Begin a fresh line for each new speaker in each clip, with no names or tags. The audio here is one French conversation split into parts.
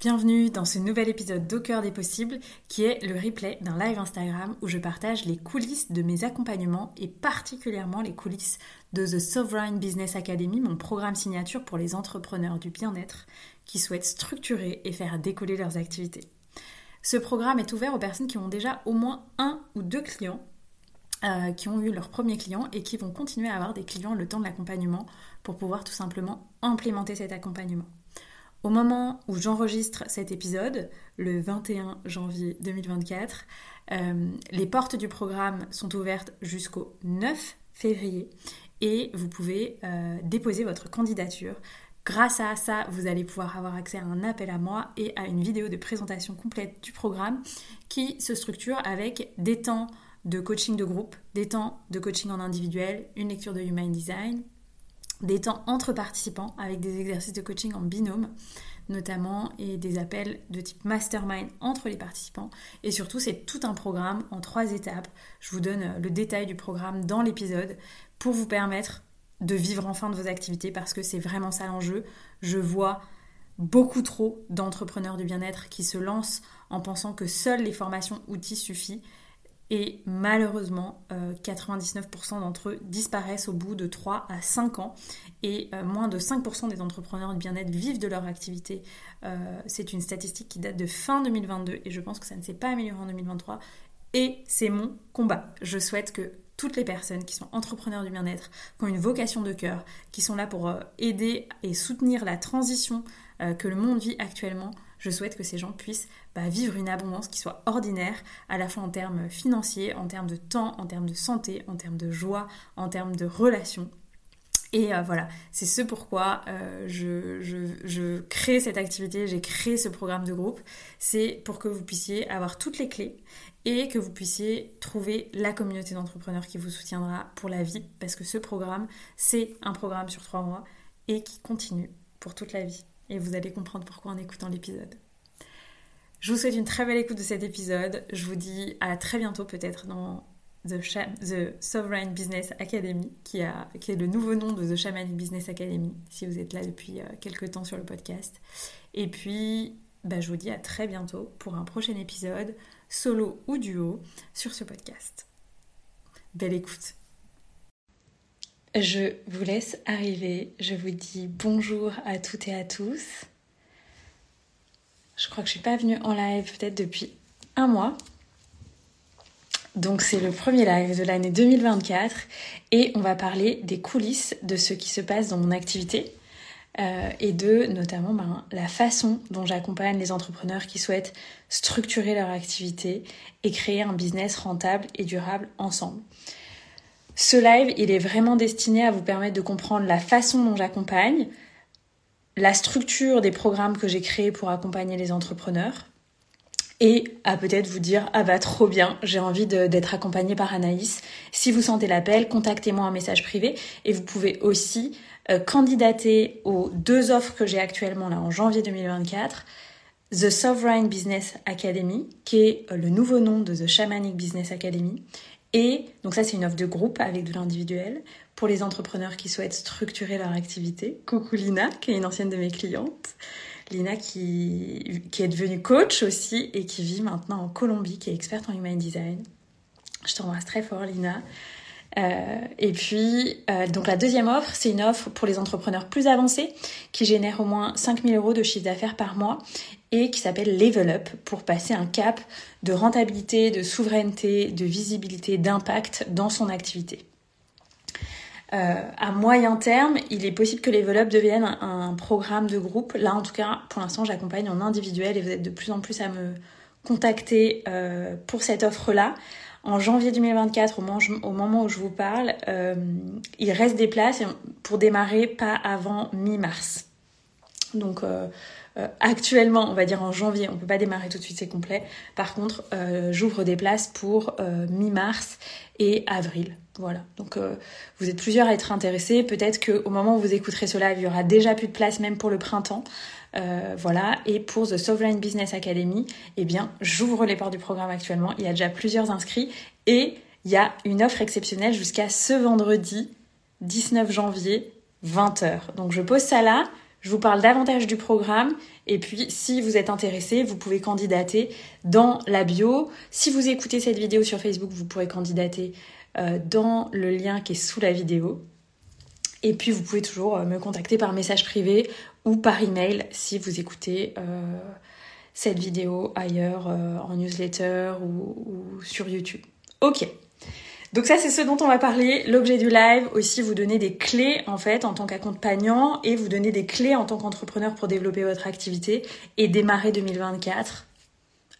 Bienvenue dans ce nouvel épisode d'Au des possibles qui est le replay d'un live Instagram où je partage les coulisses de mes accompagnements et particulièrement les coulisses de The Sovereign Business Academy, mon programme signature pour les entrepreneurs du bien-être qui souhaitent structurer et faire décoller leurs activités. Ce programme est ouvert aux personnes qui ont déjà au moins un ou deux clients euh, qui ont eu leur premier client et qui vont continuer à avoir des clients le temps de l'accompagnement pour pouvoir tout simplement implémenter cet accompagnement. Au moment où j'enregistre cet épisode, le 21 janvier 2024, euh, les portes du programme sont ouvertes jusqu'au 9 février et vous pouvez euh, déposer votre candidature. Grâce à ça, vous allez pouvoir avoir accès à un appel à moi et à une vidéo de présentation complète du programme qui se structure avec des temps de coaching de groupe, des temps de coaching en individuel, une lecture de Human Design, des temps entre participants avec des exercices de coaching en binôme notamment et des appels de type mastermind entre les participants et surtout c'est tout un programme en trois étapes. Je vous donne le détail du programme dans l'épisode pour vous permettre de vivre enfin de vos activités parce que c'est vraiment ça l'enjeu. Je vois beaucoup trop d'entrepreneurs du bien-être qui se lancent en pensant que seules les formations outils suffisent et malheureusement, 99% euh, d'entre eux disparaissent au bout de 3 à 5 ans. Et euh, moins de 5% des entrepreneurs de bien-être vivent de leur activité. Euh, c'est une statistique qui date de fin 2022 et je pense que ça ne s'est pas amélioré en 2023. Et c'est mon combat. Je souhaite que toutes les personnes qui sont entrepreneurs du bien-être, qui ont une vocation de cœur, qui sont là pour aider et soutenir la transition que le monde vit actuellement, je souhaite que ces gens puissent bah, vivre une abondance qui soit ordinaire, à la fois en termes financiers, en termes de temps, en termes de santé, en termes de joie, en termes de relations. Et euh, voilà, c'est ce pourquoi euh, je, je, crée cette activité, j'ai créé ce programme de groupe. C'est pour que vous puissiez avoir toutes les clés et que vous puissiez trouver la communauté d'entrepreneurs qui vous soutiendra pour la vie. Parce que ce programme, c'est un programme sur trois mois et qui continue pour toute la vie et vous allez comprendre pourquoi en écoutant l'épisode. Je vous souhaite une très belle écoute de cet épisode. Je vous dis à très bientôt peut-être dans The, Sovereign Business Academy, qui, a, qui, est le nouveau nom de The Shamanic Business Academy, si vous êtes là depuis euh, quelques temps sur le podcast. Et puis, bah, je vous dis à très bientôt pour un prochain épisode, solo ou duo, sur ce podcast. Belle écoute je vous laisse arriver. Je vous dis bonjour à toutes et à tous. Je crois que je suis pas venue en live peut-être depuis un mois. Donc c'est le premier live de l'année 2024 et on va parler des coulisses de ce qui se passe dans mon activité euh, et de notamment ben, la façon dont j'accompagne les entrepreneurs qui souhaitent structurer leur activité et créer un business rentable et durable ensemble. Ce live, il est vraiment destiné à vous permettre de comprendre la façon dont j'accompagne, la structure des programmes que j'ai créés pour accompagner les entrepreneurs et à peut-être vous dire ah bah trop bien, j'ai envie d'être accompagnée par Anaïs. Si vous sentez l'appel, contactez-moi en message privé et vous pouvez aussi euh, candidater aux deux offres que j'ai actuellement là en janvier 2024. The Sovereign Business Academy, qui est euh, le nouveau nom de The Shamanic Business Academy, Et donc ça, c'est une offre de groupe avec de l'individuel pour les entrepreneurs qui souhaitent structurer leur activité. Coucou Lina, qui est une ancienne de mes clientes. Lina qui, est devenue coach aussi et qui vit maintenant en Colombie, qui est experte en human design. Je t'embrasse très fort Lina. Euh, et puis, euh, donc la deuxième offre, c'est une offre pour les entrepreneurs plus avancés qui génèrent au moins 5000 euros de chiffre d'affaires par mois et qui s'appelle Level Up pour passer un cap de rentabilité, de souveraineté, de visibilité, d'impact dans son activité. Euh, à moyen terme, il est possible que Level Up devienne un, programme de groupe. Là, en tout cas, pour l'instant, j'accompagne en individuel et vous êtes de plus en plus à me contacter pour cette offre-là en janvier 2024, au, moment où je vous parle, euh, il reste des places pour démarrer pas avant mi-mars. Donc euh, euh, actuellement, on va dire en janvier, on peut pas démarrer tout de suite, c'est complet. Par contre, j'ouvre des places pour mi-mars et avril. Voilà. Donc vous êtes plusieurs à être intéressés. Peut-être qu'au moment où vous écouterez cela, il y aura déjà plus de place même pour le printemps. Euh, voilà. Et pour The Sovereign Business Academy, eh bien, j'ouvre les portes du programme actuellement. Il y a déjà plusieurs inscrits et il y a une offre exceptionnelle jusqu'à ce vendredi 19 janvier 20h. Donc je pose ça là. Je vous parle davantage du programme et puis si vous êtes intéressé, vous pouvez candidater dans la bio. Si vous écoutez cette vidéo sur Facebook, vous pourrez candidater euh, dans le lien qui est sous la vidéo. Et puis vous pouvez toujours euh, me contacter par message privé ou par email si vous écoutez euh, cette vidéo ailleurs euh, en newsletter ou, sur YouTube. Ok. Donc ça c'est ce dont on va parler, l'objet du live, aussi vous donner des clés en fait en tant qu'accompagnant et vous donner des clés en tant qu'entrepreneur pour développer votre activité et démarrer 2024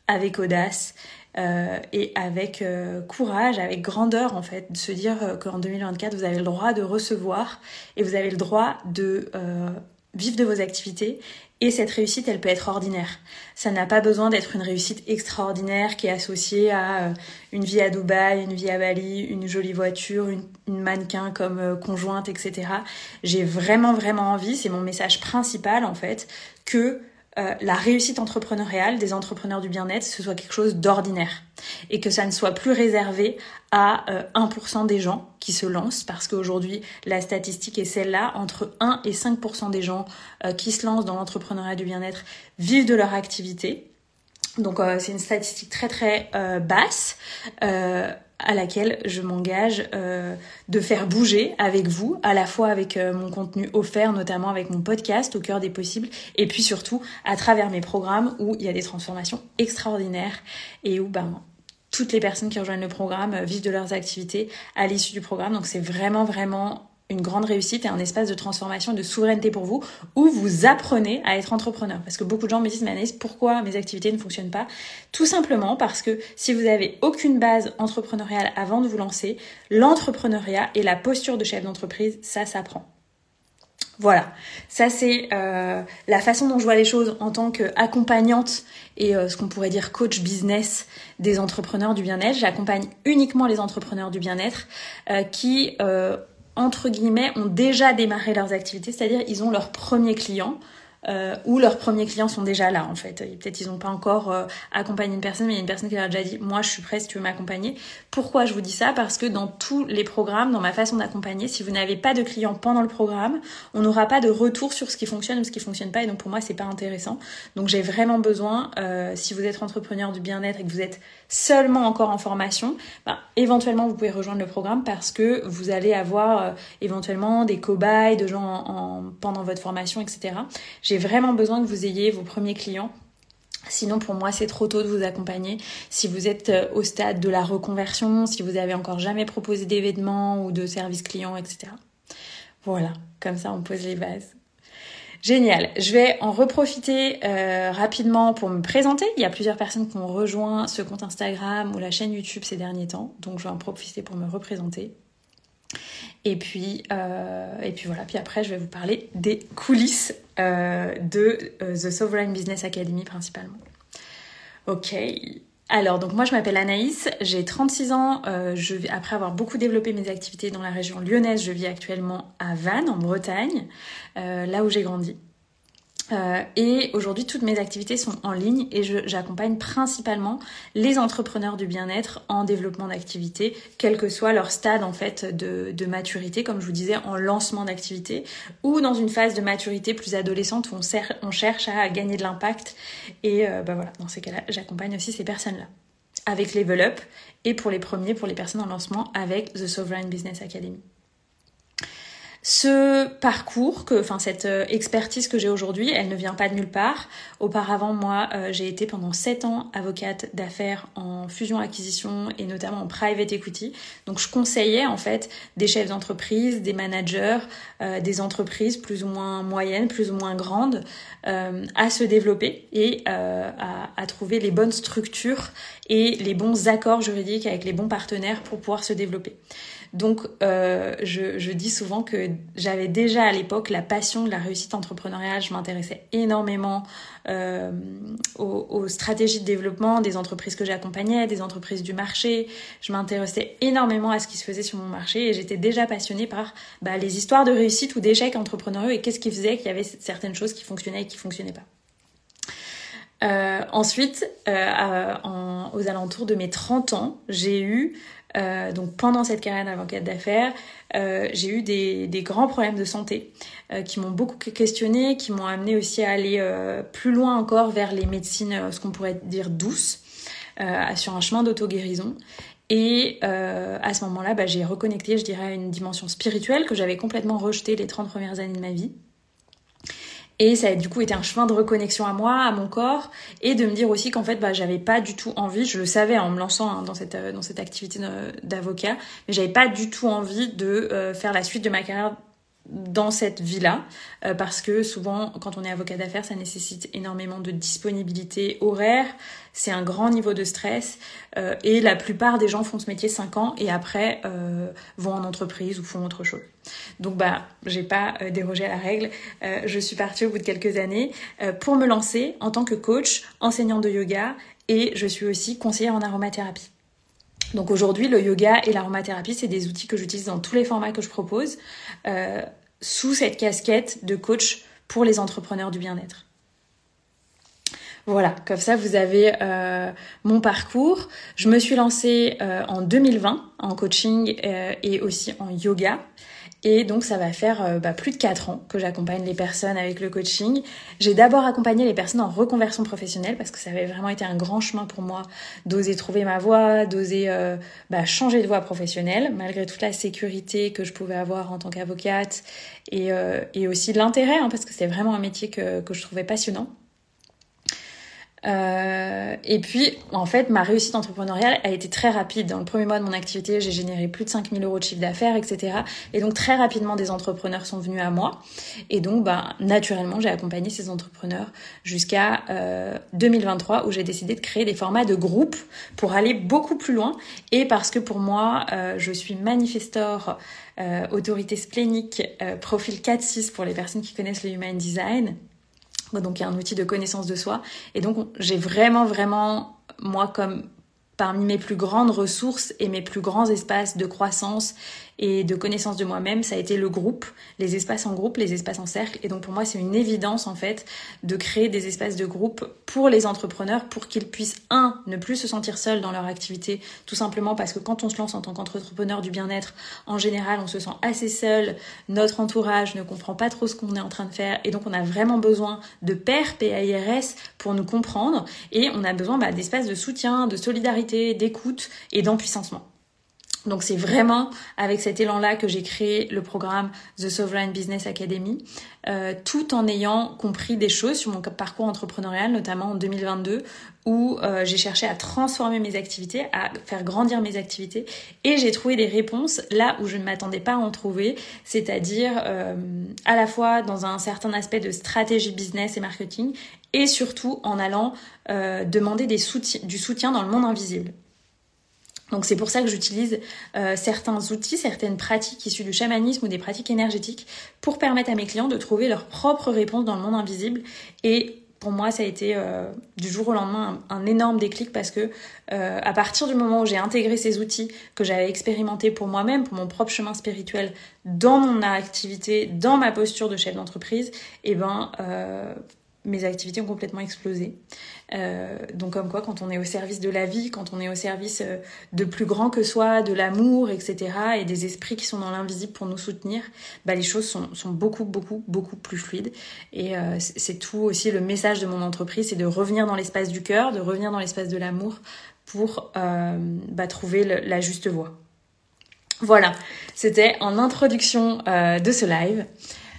avec audace euh, et avec courage, avec grandeur en fait, de se dire qu'en 2024 vous avez le droit de recevoir et vous avez le droit de vivre de vos activités et cette réussite, elle peut être ordinaire. Ça n'a pas besoin d'être une réussite extraordinaire qui est associée à euh, une vie à Dubaï, une vie à Bali, une jolie voiture, une, mannequin comme euh, conjointe, etc. J'ai vraiment, vraiment envie, c'est mon message principal en fait, que euh, la réussite entrepreneuriale des entrepreneurs du bien-être, ce soit quelque chose d'ordinaire et que ça ne soit plus réservé à 1% euh, des gens qui se lancent parce qu'aujourd'hui la statistique est celle-là, entre 1 et 5% des gens euh, qui se lancent dans l'entrepreneuriat du bien-être vivent de leur activité. Donc c'est une statistique très très basse à laquelle je m'engage euh, de faire bouger avec vous, à la fois avec euh, mon contenu offert, notamment avec mon podcast au cœur des possibles, et puis surtout à travers mes programmes où il y a des transformations extraordinaires et où ben, toutes les personnes qui rejoignent le programme euh, vivent de leurs activités à l'issue du programme. Donc c'est vraiment vraiment une grande réussite et un espace de transformation, de souveraineté pour vous, où vous apprenez à être entrepreneur. Parce que beaucoup de gens me disent, mais pourquoi mes activités ne fonctionnent pas? Tout simplement parce que si vous avez aucune base entrepreneuriale avant de vous lancer, l'entrepreneuriat et la posture de chef d'entreprise, ça s'apprend. Voilà, ça c'est euh, la façon dont je vois les choses en tant qu'accompagnante et euh, ce qu'on pourrait dire coach business des entrepreneurs du bien-être. J'accompagne uniquement les entrepreneurs du bien-être euh, qui entre guillemets, ont déjà démarré leurs activités, c'est-à-dire ils ont leur premier client euh, où leurs premiers clients sont déjà là en fait. Peut-être ils n'ont pas encore euh, accompagné une personne, mais il y a une personne qui leur a déjà dit moi je suis prête si tu veux m'accompagner. Pourquoi je vous dis ça? Parce que dans tous les programmes, dans ma façon d'accompagner, si vous n'avez pas de clients pendant le programme, on n'aura pas de retour sur ce qui fonctionne ou ce qui fonctionne pas, et donc pour moi c'est pas intéressant. Donc j'ai vraiment besoin, euh, si vous êtes entrepreneur du bien-être et que vous êtes seulement encore en formation, bah, éventuellement vous pouvez rejoindre le programme parce que vous allez avoir euh, éventuellement des cobayes, de gens en, pendant votre formation, etc. J'ai vraiment besoin que vous ayez vos premiers clients. Sinon, pour moi, c'est trop tôt de vous accompagner. Si vous êtes euh, au stade de la reconversion, si vous avez encore jamais proposé d'événements ou de services clients, etc. Voilà, comme ça, on pose les bases. Génial. Je vais en reprofiter euh, rapidement pour me présenter. Il y a plusieurs personnes qui ont rejoint ce compte Instagram ou la chaîne YouTube ces derniers temps, donc je vais en profiter pour me représenter. Et puis, euh, et puis voilà. Puis après, je vais vous parler des coulisses euh, de The Sovereign Business Academy principalement. Ok. Alors, donc moi je m'appelle Anaïs, j'ai 36 ans, je après avoir beaucoup développé mes activités dans la région lyonnaise, je vis actuellement à Vannes, en Bretagne, là où j'ai grandi. Euh, et aujourd'hui, toutes mes activités sont en ligne et j'accompagne principalement les entrepreneurs du bien-être en développement d'activité, quel que soit leur stade en fait de, maturité, comme je vous disais, en lancement d'activité ou dans une phase de maturité plus adolescente où on, on cherche à gagner de l'impact. Et euh, bah voilà, dans ces cas-là, j'accompagne aussi ces personnes-là avec Level Up et pour les premiers, pour les personnes en lancement, avec The Sovereign Business Academy ce parcours, que, enfin cette euh, expertise que j'ai aujourd'hui, elle ne vient pas de nulle part. Auparavant, moi, euh, j'ai été pendant 7 ans avocate d'affaires en fusion-acquisition et notamment en private equity. Donc je conseillais en fait des chefs d'entreprise, des managers, euh, des entreprises plus ou moins moyennes, plus ou moins grandes, à se développer et à trouver les bonnes structures et les bons accords juridiques avec les bons partenaires pour pouvoir se développer. Donc, euh, je, dis souvent que j'avais déjà à l'époque la passion de la réussite entrepreneuriale. Je m'intéressais énormément euh, aux, stratégies de développement des entreprises que j'accompagnais, des entreprises du marché. Je m'intéressais énormément à ce qui se faisait sur mon marché et j'étais déjà passionnée par bah, les histoires de réussite ou d'échecs entrepreneuriaux et qu'est-ce qui faisait qu'il y avait certaines choses qui fonctionnaient et qui fonctionnaient pas. Euh, ensuite, en, aux alentours de mes 30 ans, j'ai eu euh, donc pendant cette carrière d'avocate d'affaires, euh, j'ai eu des, grands problèmes de santé euh, qui m'ont beaucoup questionné, qui m'ont amené aussi à aller plus loin encore vers les médecines, ce qu'on pourrait dire douces, sur un chemin d'auto-guérison. Et à ce moment-là, bah, j'ai reconnecté, je dirais, à une dimension spirituelle que j'avais complètement rejetée les 30 premières années de ma vie. Et ça a du coup été un chemin de reconnexion à moi, à mon corps, et de me dire aussi qu'en fait, bah, j'avais pas du tout envie, je le savais en me lançant hein, dans, cette, euh, dans cette activité d'avocat, mais j'avais pas du tout envie de euh, faire la suite de ma carrière dans cette vie-là, euh, parce que souvent, quand on est avocat d'affaires, ça nécessite énormément de disponibilité horaire, c'est un grand niveau de stress, euh, et la plupart des gens font ce métier 5 ans et après euh, vont en entreprise ou font autre chose. Donc bah, j'ai pas dérogé à la règle, je suis partie au bout de quelques années pour me lancer en tant que coach, enseignante de yoga, et je suis aussi conseillère en aromathérapie. Donc aujourd'hui, le yoga et l'aromathérapie, c'est des outils que j'utilise dans tous les formats que je propose sous cette casquette de coach pour les entrepreneurs du bien-être. Voilà, comme ça vous avez euh, mon parcours. Je me suis lancée euh, en 2020 en coaching euh, et aussi en yoga. Et donc ça va faire euh, bah, plus de 4 ans que j'accompagne les personnes avec le coaching. J'ai d'abord accompagné les personnes en reconversion professionnelle parce que ça avait vraiment été un grand chemin pour moi d'oser trouver ma voie, d'oser euh, bah, changer de voie professionnelle malgré toute la sécurité que je pouvais avoir en tant qu'avocate et, euh, et aussi l'intérêt hein, parce que c'est vraiment un métier que, que je trouvais passionnant. Euh, et puis, en fait, ma réussite entrepreneuriale a été très rapide. Dans le premier mois de mon activité, j'ai généré plus de 5000 euros de chiffre d'affaires, etc. Et donc, très rapidement, des entrepreneurs sont venus à moi. Et donc, bah, naturellement, j'ai accompagné ces entrepreneurs jusqu'à euh, 2023 où j'ai décidé de créer des formats de groupe pour aller beaucoup plus loin. Et parce que pour moi, euh, je suis manifestor, euh, autorité splénique, euh, profil 4-6 pour les personnes qui connaissent le Human Design donc il un outil de connaissance de soi. Et donc j'ai vraiment, vraiment, moi, comme parmi mes plus grandes ressources et mes plus grands espaces de croissance et de connaissance de moi-même, ça a été le groupe, les espaces en groupe, les espaces en cercle. Et donc pour moi, c'est une évidence en fait de créer des espaces de groupe pour les entrepreneurs pour qu'ils puissent, un, ne plus se sentir seuls dans leur activité, tout simplement parce que quand on se lance en tant qu'entrepreneur du bien-être, en général, on se sent assez seul, notre entourage ne comprend pas trop ce qu'on est en train de faire, et donc on a vraiment besoin de pairs, PAIRS, pour nous comprendre, et on a besoin bah, d'espaces de soutien, de solidarité, d'écoute et d'empuissancement. Donc c'est vraiment avec cet élan-là que j'ai créé le programme The Sovereign Business Academy, euh, tout en ayant compris des choses sur mon parcours entrepreneurial, notamment en 2022, où euh, j'ai cherché à transformer mes activités, à faire grandir mes activités, et j'ai trouvé des réponses là où je ne m'attendais pas à en trouver, c'est-à-dire euh, à la fois dans un certain aspect de stratégie business et marketing, et surtout en allant demander du soutien dans le monde invisible. Donc c'est pour ça que j'utilise euh, certains outils, certaines pratiques issues du chamanisme ou des pratiques énergétiques pour permettre à mes clients de trouver leurs propres réponses dans le monde invisible. Et pour moi, ça a été euh, du jour au lendemain un, énorme déclic parce que euh, à partir du moment où j'ai intégré ces outils que j'avais expérimentés pour moi-même, pour mon propre chemin spirituel, dans mon activité, dans ma posture de chef d'entreprise, et eh ben mes activités ont complètement explosé. Euh, donc comme quoi, quand on est au service de la vie, quand on est au service euh, de plus grand que soi, de l'amour, etc., et des esprits qui sont dans l'invisible pour nous soutenir, bah, les choses sont, beaucoup, beaucoup, beaucoup plus fluides. Et euh, c'est tout aussi le message de mon entreprise, c'est de revenir dans l'espace du cœur, de revenir dans l'espace de l'amour pour bah, trouver la juste voie. Voilà, c'était en introduction de ce live.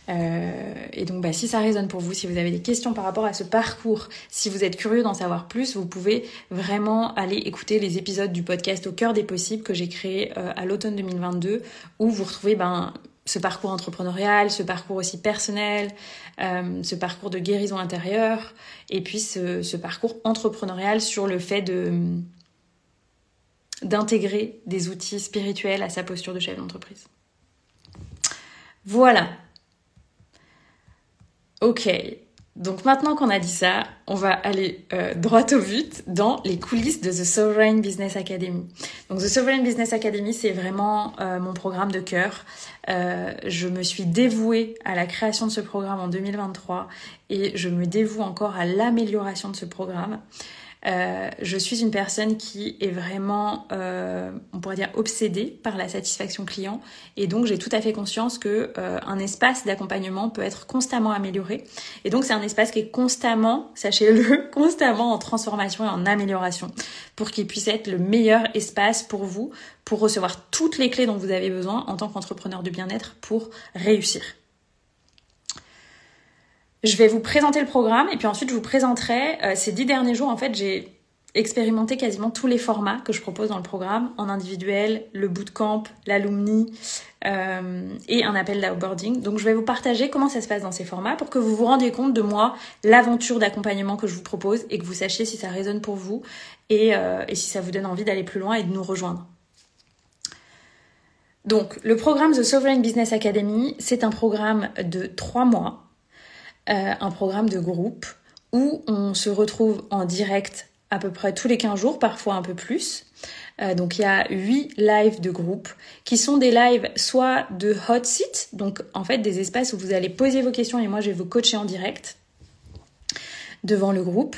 Euh, et donc, bah, si ça résonne pour vous, si vous avez des questions par rapport à ce parcours, si vous êtes curieux d'en savoir plus, vous pouvez vraiment aller écouter les épisodes du podcast Au cœur des possibles que j'ai créé euh, à l'automne 2022, où vous retrouvez ben, ce parcours entrepreneurial, ce parcours aussi personnel, euh, ce parcours de guérison intérieure, et puis ce, parcours entrepreneurial sur le fait d'intégrer des outils spirituels à sa posture de chef d'entreprise. Voilà, Ok, donc maintenant qu'on a dit ça, on va aller euh, droit au but dans les coulisses de The Sovereign Business Academy. Donc The Sovereign Business Academy, c'est vraiment euh, mon programme de cœur. Euh, je me suis dévouée à la création de ce programme en 2023 et je me dévoue encore à l'amélioration de ce programme. Euh, je suis une personne qui est vraiment, euh, on pourrait dire, obsédée par la satisfaction client. Et donc, j'ai tout à fait conscience que euh, un espace d'accompagnement peut être constamment amélioré. Et donc, c'est un espace qui est constamment, sachez-le, constamment en transformation et en amélioration pour qu'il puisse être le meilleur espace pour vous, pour recevoir toutes les clés dont vous avez besoin en tant qu'entrepreneur du bien-être pour réussir. Je vais vous présenter le programme et puis ensuite je vous présenterai euh, ces dix derniers jours. En fait, j'ai expérimenté quasiment tous les formats que je propose dans le programme, en individuel, le bootcamp, l'alumni euh, et un appel d'outboarding. Donc je vais vous partager comment ça se passe dans ces formats pour que vous vous rendiez compte de moi, l'aventure d'accompagnement que je vous propose et que vous sachiez si ça résonne pour vous euh, et si ça vous donne envie d'aller plus loin et de nous rejoindre. Donc le programme The Sovereign Business Academy, c'est un programme de trois mois euh, un programme de groupe où on se retrouve en direct à peu près tous les 15 jours, parfois un peu plus. Euh, donc il y a 8 lives de groupe qui sont des lives soit de hot seat, donc en fait des espaces où vous allez poser vos questions et moi je vais vous coacher en direct devant le groupe.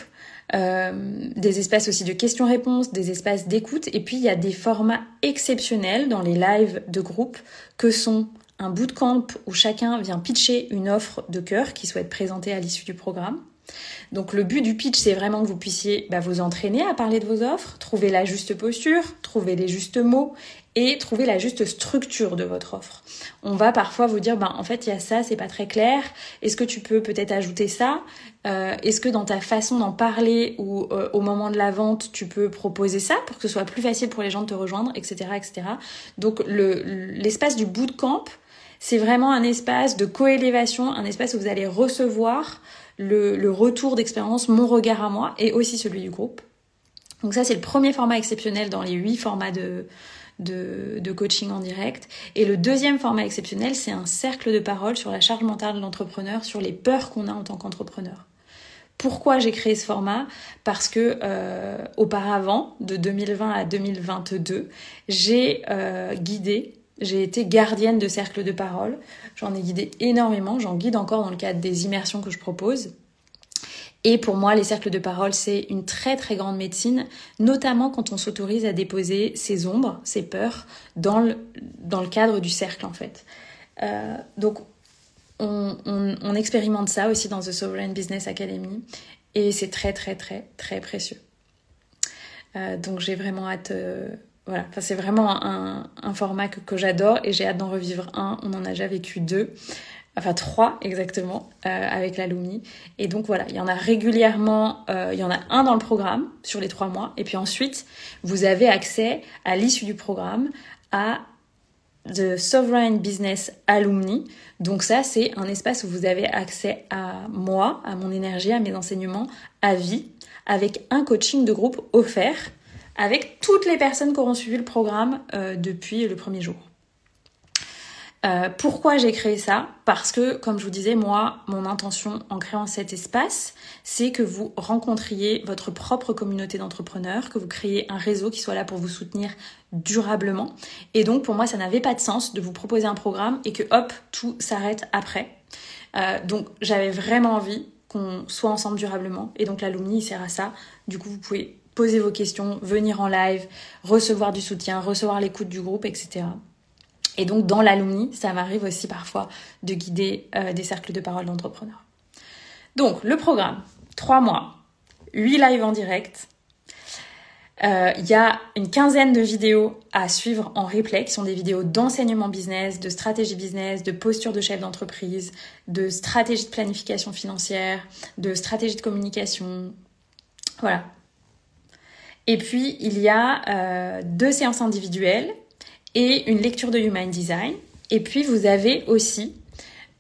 Euh, des espaces aussi de questions-réponses, des espaces d'écoute, et puis il y a des formats exceptionnels dans les lives de groupe que sont un bootcamp où chacun vient pitcher une offre de cœur qui souhaite présenter à l'issue du programme. Donc le but du pitch, c'est vraiment que vous puissiez bah, vous entraîner à parler de vos offres, trouver la juste posture, trouver les justes mots et trouver la juste structure de votre offre. On va parfois vous dire, bah, en fait, il y a ça, c'est pas très clair. Est-ce que tu peux peut-être ajouter ça? Euh, Est-ce que dans ta façon d'en parler ou euh, au moment de la vente, tu peux proposer ça pour que ce soit plus facile pour les gens de te rejoindre, etc., etc. Donc l'espace du bootcamp, c'est vraiment un espace de coélévation, un espace où vous allez recevoir le, retour d'expérience, mon regard à moi et aussi celui du groupe. Donc ça, c'est le premier format exceptionnel dans les huit formats de, de, coaching en direct. Et le deuxième format exceptionnel, c'est un cercle de parole sur la charge mentale de l'entrepreneur, sur les peurs qu'on a en tant qu'entrepreneur. Pourquoi j'ai créé ce format? Parce que euh, auparavant, de 2020 à 2022, j'ai euh, guidé j'ai été gardienne de cercles de parole. J'en ai guidé énormément. J'en guide encore dans le cadre des immersions que je propose. Et pour moi, les cercles de parole, c'est une très très grande médecine, notamment quand on s'autorise à déposer ses ombres, ses peurs, dans le, dans le cadre du cercle en fait. Euh, donc, on, expérimente ça aussi dans The Sovereign Business Academy, et c'est très très très très précieux. Euh, donc, j'ai vraiment hâte. Euh, voilà, c'est vraiment un, format que, que j'adore et j'ai hâte d'en revivre un. On en a déjà vécu deux, enfin trois exactement, euh, avec l'alumni. Et donc voilà, il y en a régulièrement, euh, il y en a un dans le programme sur les trois mois. Et puis ensuite, vous avez accès à l'issue du programme à The Sovereign Business Alumni. Donc ça, c'est un espace où vous avez accès à moi, à mon énergie, à mes enseignements, à vie, avec un coaching de groupe offert avec toutes les personnes qui auront suivi le programme euh, depuis le premier jour. Euh, pourquoi j'ai créé ça? Parce que, comme je vous disais, moi, mon intention en créant cet espace, c'est que vous rencontriez votre propre communauté d'entrepreneurs, que vous créiez un réseau qui soit là pour vous soutenir durablement. Et donc, pour moi, ça n'avait pas de sens de vous proposer un programme et que, hop, tout s'arrête après. Euh, donc, j'avais vraiment envie qu'on soit ensemble durablement. Et donc l'alumni, il sert à ça. Du coup, vous pouvez poser vos questions, venir en live, recevoir du soutien, recevoir l'écoute du groupe, etc. Et donc dans l'alumni, ça m'arrive aussi parfois de guider euh, des cercles de parole d'entrepreneurs. Donc le programme, trois mois, huit lives en direct. Euh, il y a une quinzaine de vidéos à suivre en replay qui sont des vidéos d'enseignement business, de stratégie business, de posture de chef d'entreprise, de stratégie de planification financière, de stratégie de communication. Voilà. Et puis il y a euh, deux séances individuelles et une lecture de Human Design. Et puis vous avez aussi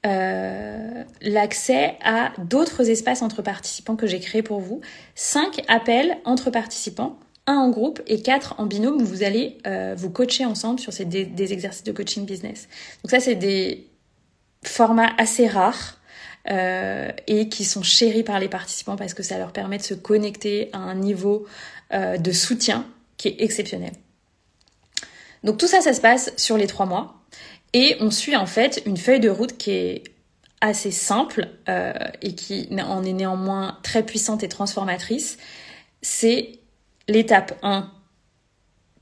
euh, l'accès à d'autres espaces entre participants que j'ai créés pour vous. Cinq appels entre participants, un en groupe et quatre en binôme où vous allez euh, vous coacher ensemble sur ces, des, exercices de coaching business. Donc ça, c'est des formats assez rares. Euh, et qui sont chéris par les participants parce que ça leur permet de se connecter à un niveau de soutien qui est exceptionnel. Donc tout ça, ça se passe sur les trois mois. Et on suit en fait une feuille de route qui est assez simple euh, et qui en est néanmoins très puissante et transformatrice. C'est l'étape 1,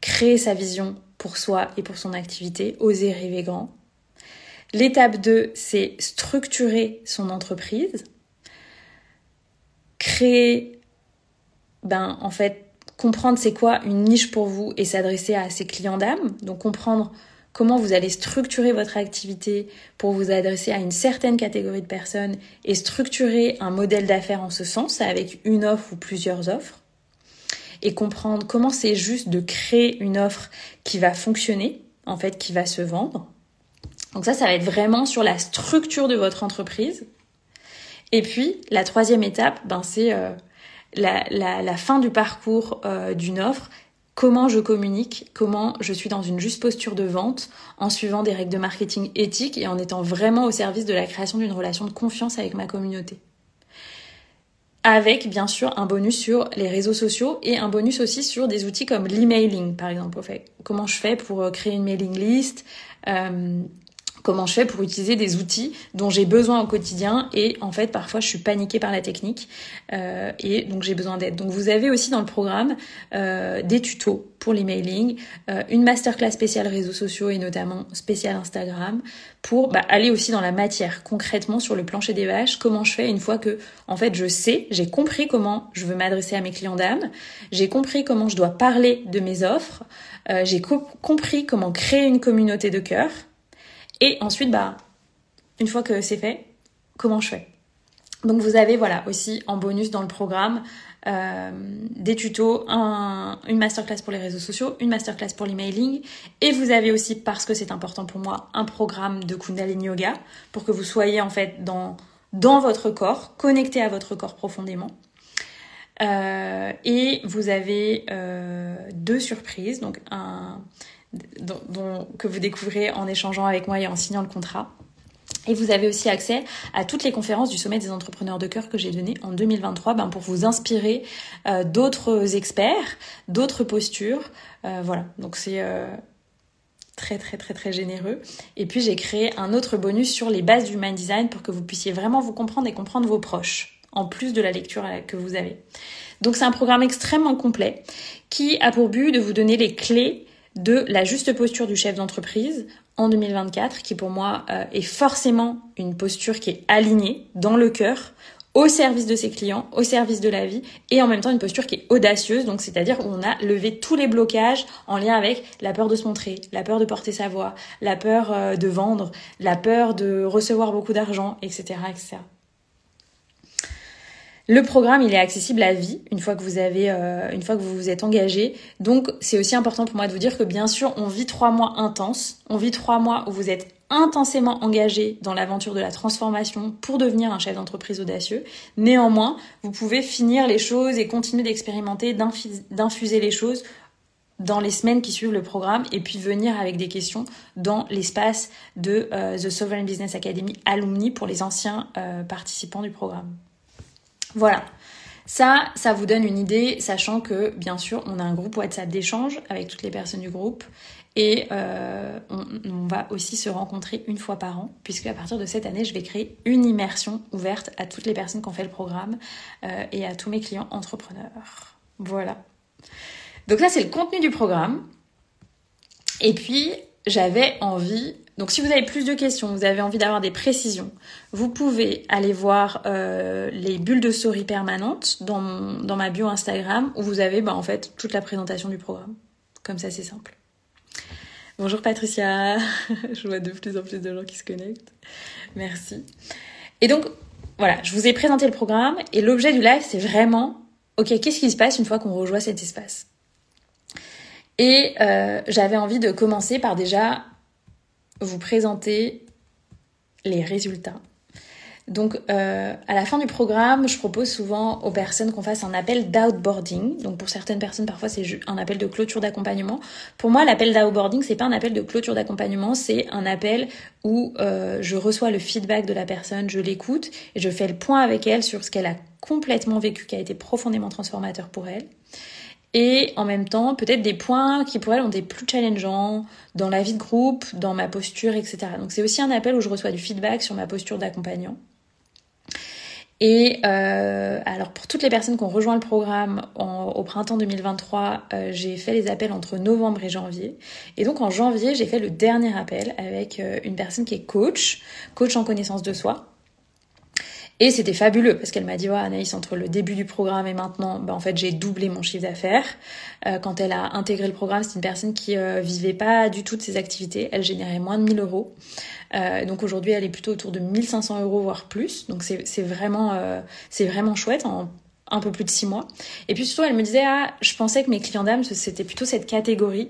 créer sa vision pour soi et pour son activité, oser rêver grand. L'étape 2, c'est structurer son entreprise, créer, ben, en fait, comprendre c'est quoi une niche pour vous et s'adresser à ses clients d'âme. Donc comprendre comment vous allez structurer votre activité pour vous adresser à une certaine catégorie de personnes et structurer un modèle d'affaires en ce sens avec une offre ou plusieurs offres. Et comprendre comment c'est juste de créer une offre qui va fonctionner, en fait, qui va se vendre. Donc ça, ça va être vraiment sur la structure de votre entreprise. Et puis, la troisième étape, ben, c'est euh, la, fin du parcours euh, d'une offre, comment je communique, comment je suis dans une juste posture de vente en suivant des règles de marketing éthiques et en étant vraiment au service de la création d'une relation de confiance avec ma communauté. Avec bien sûr un bonus sur les réseaux sociaux et un bonus aussi sur des outils comme l'emailing par exemple. Comment je fais pour euh, créer une mailing list, comment je fais pour utiliser des outils dont j'ai besoin au quotidien et en fait parfois je suis paniquée par la technique euh, et donc j'ai besoin d'aide. Donc vous avez aussi dans le programme euh, des tutos pour l'emailing, euh, une masterclass spéciale réseaux sociaux et notamment spéciale Instagram pour bah, aller aussi dans la matière concrètement sur le plancher des vaches, comment je fais une fois que en fait je sais, j'ai compris comment je veux m'adresser à mes clients d'âme, j'ai compris comment je dois parler de mes offres, euh, j'ai compris comment créer une communauté de cœur et ensuite, bah, une fois que c'est fait, comment je fais? Donc vous avez voilà aussi en bonus dans le programme euh, des tutos, un, une masterclass pour les réseaux sociaux, une masterclass pour l'emailing, et vous avez aussi, parce que c'est important pour moi, un programme de Kundalini Yoga pour que vous soyez en fait dans, dans votre corps, connecté à votre corps profondément. Euh, et vous avez euh, deux surprises, donc un, que vous découvrez en échangeant avec moi et en signant le contrat. Et vous avez aussi accès à toutes les conférences du sommet des entrepreneurs de cœur que j'ai donné en 2023 ben, pour vous inspirer euh, d'autres experts, d'autres postures. Euh, voilà, donc c'est euh, très très très très généreux. Et puis j'ai créé un autre bonus sur les bases du mind design pour que vous puissiez vraiment vous comprendre et comprendre vos proches, en plus de la lecture que vous avez. Donc c'est un programme extrêmement complet qui a pour but de vous donner les clés de la juste posture du chef d'entreprise en 2024, qui pour moi euh, est forcément une posture qui est alignée dans le cœur, au service de ses clients, au service de la vie, et en même temps une posture qui est audacieuse, donc c'est-à-dire où on a levé tous les blocages en lien avec la peur de se montrer, la peur de porter sa voix, la peur euh, de vendre, la peur de recevoir beaucoup d'argent, etc., etc. Le programme, il est accessible à vie une fois que vous avez, euh, une fois que vous vous êtes engagé. Donc, c'est aussi important pour moi de vous dire que bien sûr, on vit trois mois intenses. On vit trois mois où vous êtes intensément engagé dans l'aventure de la transformation pour devenir un chef d'entreprise audacieux. Néanmoins, vous pouvez finir les choses et continuer d'expérimenter, d'infuser les choses dans les semaines qui suivent le programme et puis venir avec des questions dans l'espace de euh, The Sovereign Business Academy Alumni pour les anciens euh, participants du programme. Voilà. Ça, ça vous donne une idée, sachant que, bien sûr, on a un groupe WhatsApp d'échange avec toutes les personnes du groupe Et on, on, va aussi se rencontrer une fois par an, puisque à partir de cette année, je vais créer une immersion ouverte à toutes les personnes qui ont fait le programme et à tous mes clients entrepreneurs. Voilà. Donc ça, c'est le contenu du programme. Et puis, j'avais envie... Donc si vous avez plus de questions, vous avez envie d'avoir des précisions, vous pouvez aller voir euh, les bulles de story permanentes dans, dans ma bio Instagram où vous avez bah, en fait toute la présentation du programme. Comme ça, c'est simple. Bonjour Patricia, je vois de plus en plus de gens qui se connectent. Merci. Et donc, voilà, je vous ai présenté le programme et l'objet du live, c'est vraiment, ok, qu'est-ce qui se passe une fois qu'on rejoint cet espace? Et euh, j'avais envie de commencer par déjà vous présenter les résultats. Donc euh, à la fin du programme, je propose souvent aux personnes qu'on fasse un appel d'outboarding. Donc pour certaines personnes, parfois c'est un appel de clôture d'accompagnement. Pour moi, l'appel d'outboarding, c'est pas un appel de clôture d'accompagnement, c'est un appel où euh, je reçois le feedback de la personne, je l'écoute et je fais le point avec elle sur ce qu'elle a complètement vécu, qui a été profondément transformateur pour elle et en même temps peut-être des points qui pour elle ont des plus challengeants dans la vie de groupe, dans ma posture, etc. Donc c'est aussi un appel où je reçois du feedback sur ma posture d'accompagnant. Et euh, alors pour toutes les personnes qui ont rejoint le programme au printemps 2023, euh, j'ai fait les appels entre novembre et janvier. Et donc en janvier, j'ai fait le dernier appel avec euh, une personne qui est coach, coach en connaissance de soi, et c'était fabuleux parce qu'elle m'a dit, ouais, Anaïs, entre le début du programme et maintenant, bah, en fait, j'ai doublé mon chiffre d'affaires. Euh, quand elle a intégré le programme, c'est une personne qui euh, vivait pas du tout de ses activités. Elle générait moins de 1000 euros. Euh, donc aujourd'hui, elle est plutôt autour de 1500 euros, voire plus. Donc c'est vraiment, euh, c'est vraiment chouette en un peu plus de six mois. Et puis surtout, elle me disait, ah, je pensais que mes clients d'âme, c'était plutôt cette catégorie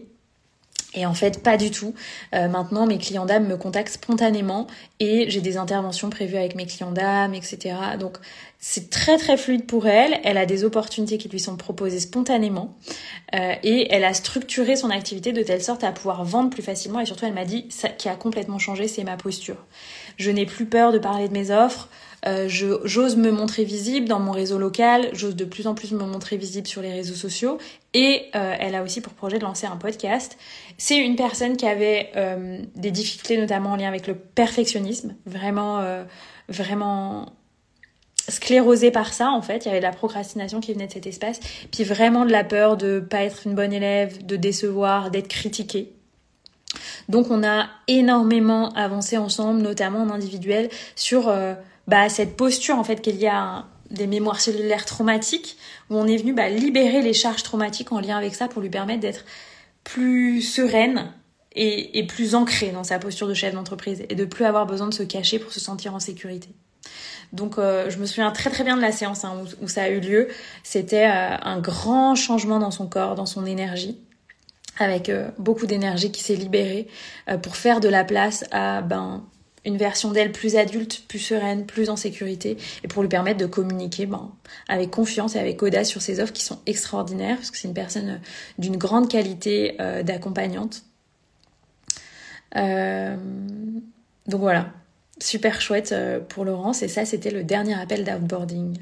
et en fait, pas du tout. Euh, maintenant, mes clients d'âme me contactent spontanément et j'ai des interventions prévues avec mes clients d'âme, etc. Donc, c'est très très fluide pour elle. Elle a des opportunités qui lui sont proposées spontanément euh, et elle a structuré son activité de telle sorte à pouvoir vendre plus facilement. Et surtout, elle m'a dit, ça qui a complètement changé, c'est ma posture. Je n'ai plus peur de parler de mes offres. Euh, j'ose me montrer visible dans mon réseau local, j'ose de plus en plus me montrer visible sur les réseaux sociaux et euh, elle a aussi pour projet de lancer un podcast. C'est une personne qui avait euh, des difficultés notamment en lien avec le perfectionnisme, vraiment, vraiment sclérosée par ça en fait. Il y avait de la procrastination qui venait de cet espace, puis vraiment de la peur de pas être une bonne élève, de décevoir, d'être critiquée. Donc on a énormément avancé ensemble, notamment en individuel, sur bah, cette posture en fait qu'il y a des mémoires cellulaires traumatiques où on est venu bah, libérer les charges traumatiques en lien avec ça pour lui permettre d'être plus sereine et, plus ancrée dans sa posture de chef d'entreprise et de plus avoir besoin de se cacher pour se sentir en sécurité. Donc euh, je me souviens très très bien de la séance hein, où, ça a eu lieu. C'était euh, un grand changement dans son corps, dans son énergie avec euh, beaucoup d'énergie qui s'est libérée pour faire de la place à ben une version d'elle plus adulte, plus sereine, plus en sécurité, et pour lui permettre de communiquer ben, avec confiance et avec audace sur ses offres qui sont extraordinaires, parce que c'est une personne euh, d'une grande qualité euh, d'accompagnante. Euh, donc voilà, super chouette pour Laurence, et ça c'était le dernier appel d'outboarding.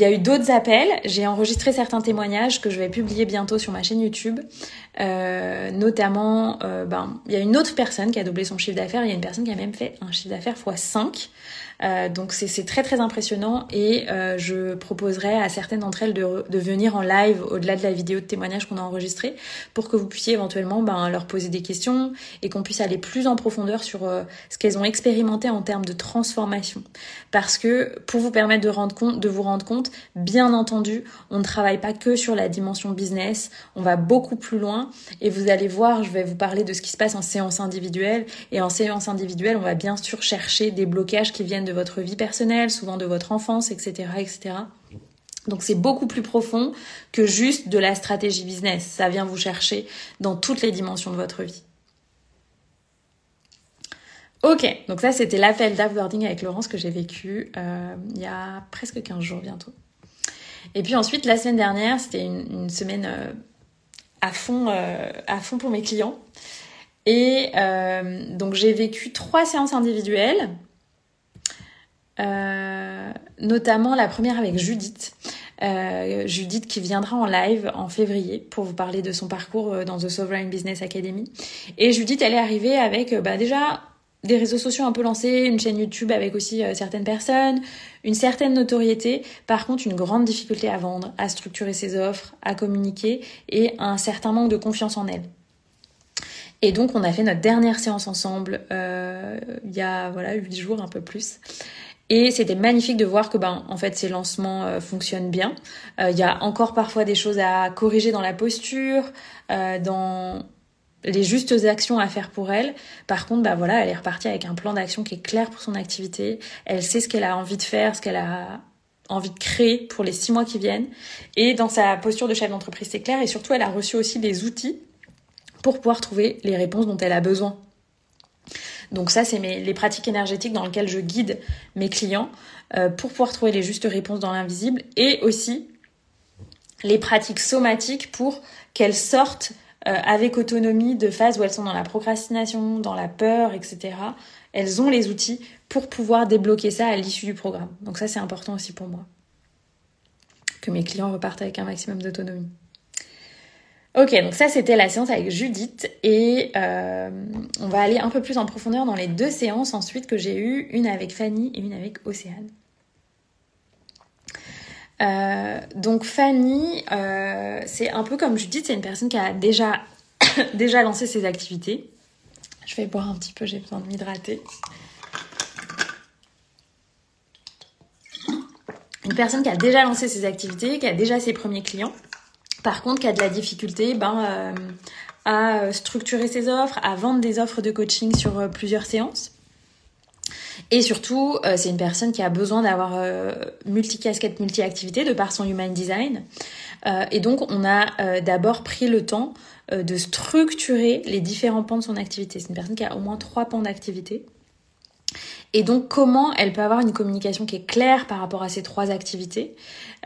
Il y a eu d'autres appels. J'ai enregistré certains témoignages que je vais publier bientôt sur ma chaîne YouTube. Euh, notamment, euh, ben, il y a une autre personne qui a doublé son chiffre d'affaires. Il y a une personne qui a même fait un chiffre d'affaires x 5. Euh, donc c'est très très impressionnant et euh, je proposerai à certaines d'entre elles de, venir en live au-delà de la vidéo de témoignage qu'on a enregistrée pour que vous puissiez éventuellement ben, leur poser des questions et qu'on puisse aller plus en profondeur sur euh, ce qu'elles ont expérimenté en termes de transformation. Parce que pour vous permettre de, de vous rendre compte, bien entendu, on ne travaille pas que sur la dimension business, on va beaucoup plus loin et vous allez voir, je vais vous parler de ce qui se passe en séance individuelle et en séance individuelle, on va bien sûr chercher des blocages qui viennent de votre vie personnelle, souvent de votre enfance, etc. etc. Donc c'est beaucoup plus profond que juste de la stratégie business. Ça vient vous chercher dans toutes les dimensions de votre vie. Ok, donc ça c'était l'appel d'offboarding avec Laurence que j'ai vécu euh, il y a presque 15 jours bientôt. Et puis ensuite la semaine dernière c'était une, semaine euh, à, fond, euh, à fond pour mes clients. Et donc j'ai vécu trois séances individuelles euh, notamment la première avec Judith. Judith qui viendra en live en février pour vous parler de son parcours dans The Sovereign Business Academy. Et Judith, elle est arrivée avec bah, déjà des réseaux sociaux un peu lancés, une chaîne YouTube avec aussi certaines personnes, une certaine notoriété, par contre une grande difficulté à vendre, à structurer ses offres, à communiquer et un certain manque de confiance en elle. Et donc on a fait notre dernière séance ensemble euh, il y a voilà huit jours un peu plus. Et c'était magnifique de voir que ben en fait ces lancements euh, fonctionnent bien. Euh, il y a encore parfois des choses à corriger dans la posture, dans les justes actions à faire pour elle. Par contre, bah voilà, elle est repartie avec un plan d'action qui est clair pour son activité. Elle sait ce qu'elle a envie de faire, ce qu'elle a envie de créer pour les six mois qui viennent. Et dans sa posture de chef d'entreprise, c'est clair. Et surtout, elle a reçu aussi des outils pour pouvoir trouver les réponses dont elle a besoin. Donc ça, c'est les pratiques énergétiques dans lesquelles je guide mes clients euh, pour pouvoir trouver les justes réponses dans l'invisible et aussi les pratiques somatiques pour qu'elles sortent euh, avec autonomie de phases où elles sont dans la procrastination, dans la peur, etc. Elles ont les outils pour pouvoir débloquer ça à l'issue du programme. Donc ça, c'est important aussi pour moi. Que mes clients repartent avec un maximum d'autonomie. Ok, donc ça c'était la séance avec Judith et euh, on va aller un peu plus en profondeur dans les deux séances ensuite que j'ai eues, une avec Fanny et une avec Océane. Euh, donc Fanny, euh, c'est un peu comme Judith, c'est une personne qui a déjà, déjà lancé ses activités. Je vais boire un petit peu, j'ai besoin de m'hydrater. Une personne qui a déjà lancé ses activités, qui a déjà ses premiers clients par contre, qui a de la difficulté ben, euh, à structurer ses offres, à vendre des offres de coaching sur euh, plusieurs séances. Et surtout, euh, c'est une personne qui a besoin d'avoir multi-casquette, multi-activité de par son human design. et donc, on a d'abord pris le temps de structurer les différents pans de son activité. C'est une personne qui a au moins trois pans d'activité. Et donc, comment elle peut avoir une communication qui est claire par rapport à ces trois activités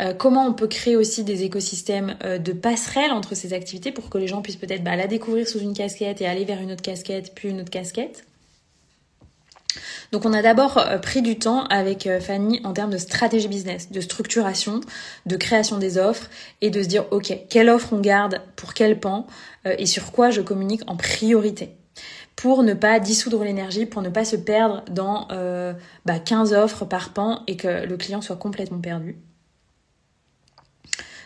euh, Comment on peut créer aussi des écosystèmes euh, de passerelles entre ces activités pour que les gens puissent peut-être bah, la découvrir sous une casquette et aller vers une autre casquette, puis une autre casquette. Donc on a d'abord euh, pris du temps avec Fanny en termes de stratégie business, de structuration, de création des offres et de se dire ok, quelle offre on garde pour quel pan et sur quoi je communique en priorité pour ne pas dissoudre l'énergie, pour ne pas se perdre dans euh, bah, 15 offres par pan et que le client soit complètement perdu.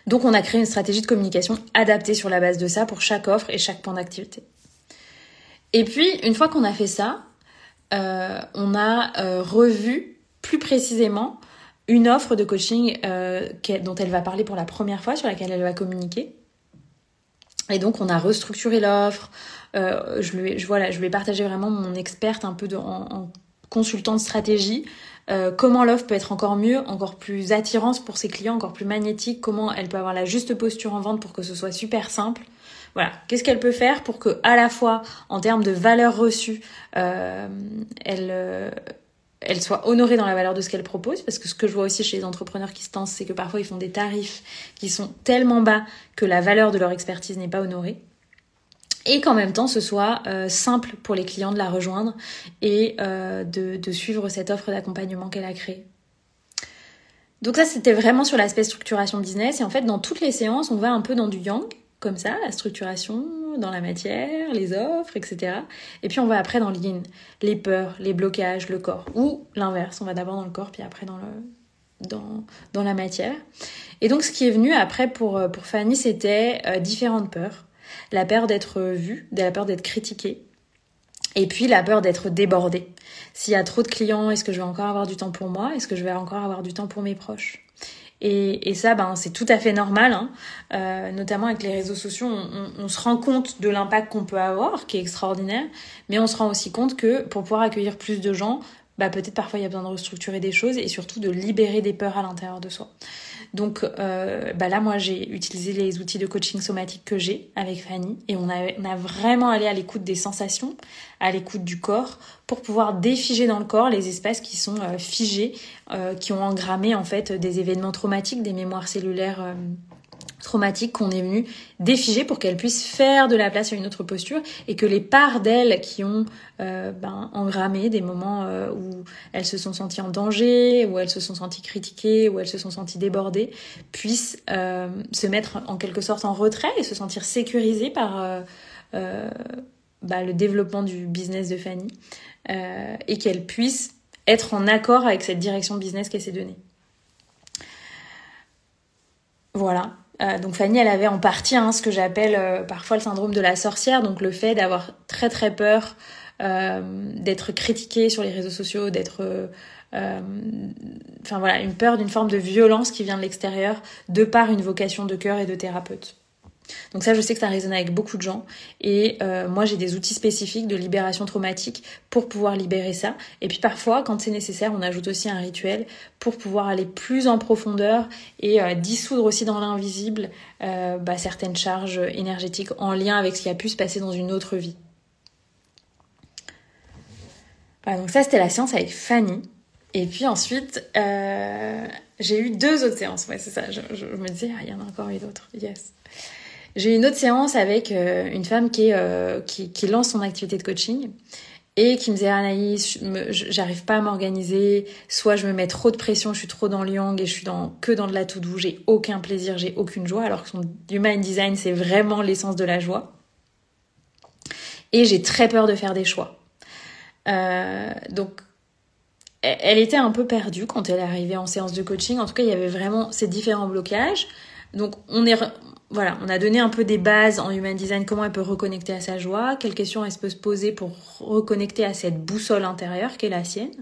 Donc on a créé une stratégie de communication adaptée sur la base de ça pour chaque offre et chaque pan d'activité. Et puis, une fois qu'on a fait ça, euh, on a euh, revu plus précisément une offre de coaching dont elle va parler pour la première fois, sur laquelle elle va communiquer. Et donc on a restructuré l'offre, euh, je, lui, je, voilà, je vais partager vraiment mon experte un peu de, en, consultant de stratégie. Euh, comment l'offre peut être encore mieux, encore plus attirante pour ses clients, encore plus magnétique, comment elle peut avoir la juste posture en vente pour que ce soit super simple. Voilà, qu'est-ce qu'elle peut faire pour que à la fois en termes de valeur reçue, euh, elle, euh, elle soit honorée dans la valeur de ce qu'elle propose, parce que ce que je vois aussi chez les entrepreneurs qui se tentent, c'est que parfois ils font des tarifs qui sont tellement bas que la valeur de leur expertise n'est pas honorée. Et qu'en même temps ce soit euh, simple pour les clients de la rejoindre et euh, de, de, suivre cette offre d'accompagnement qu'elle a créée. Donc ça c'était vraiment sur l'aspect structuration business. Et en fait dans toutes les séances on va un peu dans du yang comme ça, la structuration dans la matière, les offres, etc. Et puis on va après dans l'yin, les peurs, les blocages, le corps. Ou l'inverse, on va d'abord dans le corps puis après dans, le, dans, dans la matière. Et donc ce qui est venu après pour, pour Fanny c'était euh, différentes peurs la peur d'être vue, la peur d'être critiquée, et puis la peur d'être débordée. S'il y a trop de clients, est-ce que je vais encore avoir du temps pour moi? Est-ce que je vais encore avoir du temps pour mes proches? Et, ça, ben, c'est tout à fait normal, hein. euh, notamment avec les réseaux sociaux. On, se rend compte de l'impact qu'on peut avoir, qui est extraordinaire, mais on se rend aussi compte que pour pouvoir accueillir plus de gens, bah, peut-être parfois il y a besoin de restructurer des choses et surtout de libérer des peurs à l'intérieur de soi. Donc euh, bah là, moi, j'ai utilisé les outils de coaching somatique que j'ai avec Fanny et on a, on a vraiment allé à l'écoute des sensations, à l'écoute du corps pour pouvoir défiger dans le corps les espaces qui sont euh, figés, euh, qui ont engrammé en fait des événements traumatiques, des mémoires cellulaires traumatique qu'on est venu défiger pour qu'elle puisse faire de la place à une autre posture et que les parts d'elle qui ont euh, ben, engrammé des moments euh, où elles se sont senties en danger, où elles se sont senties critiquées, où elles se sont senties débordées, puissent euh, se mettre en quelque sorte en retrait et se sentir sécurisées par bah, le développement du business de Fanny et qu'elles puissent être en accord avec cette direction business qu'elle s'est donnée. Voilà, euh, donc Fanny, elle avait en partie hein, ce que j'appelle euh, parfois le syndrome de la sorcière, donc le fait d'avoir très très peur euh, d'être critiquée sur les réseaux sociaux, d'être... enfin voilà, une peur d'une forme de violence qui vient de l'extérieur de par une vocation de cœur et de thérapeute. Donc ça, je sais que ça résonne avec beaucoup de gens. Et euh, moi, j'ai des outils spécifiques de libération traumatique pour pouvoir libérer ça. Et puis parfois, quand c'est nécessaire, on ajoute aussi un rituel pour pouvoir aller plus en profondeur et euh, dissoudre aussi dans l'invisible euh, bah, certaines charges énergétiques en lien avec ce qui a pu se passer dans une autre vie. Voilà, donc ça, c'était la séance avec Fanny. Et puis ensuite, j'ai eu deux autres séances. Ouais, c'est ça. Je, me disais, il y en a encore eu d'autres. Yes. J'ai eu une autre séance avec euh, une femme euh, qui, lance son activité de coaching et qui me disait Anaïs, j'arrive pas à m'organiser, soit je me mets trop de pression, je suis trop dans le et je suis dans, que dans de la tout doux, j'ai aucun plaisir, j'ai aucune joie, alors que son human design c'est vraiment l'essence de la joie. Et j'ai très peur de faire des choix. Euh, donc elle était un peu perdue quand elle est arrivée en séance de coaching. En tout cas, il y avait vraiment ces différents blocages. Donc on est voilà, on a donné un peu des bases en human design, comment elle peut reconnecter à sa joie, quelles questions elle peut se poser pour reconnecter à cette boussole intérieure qui est la sienne.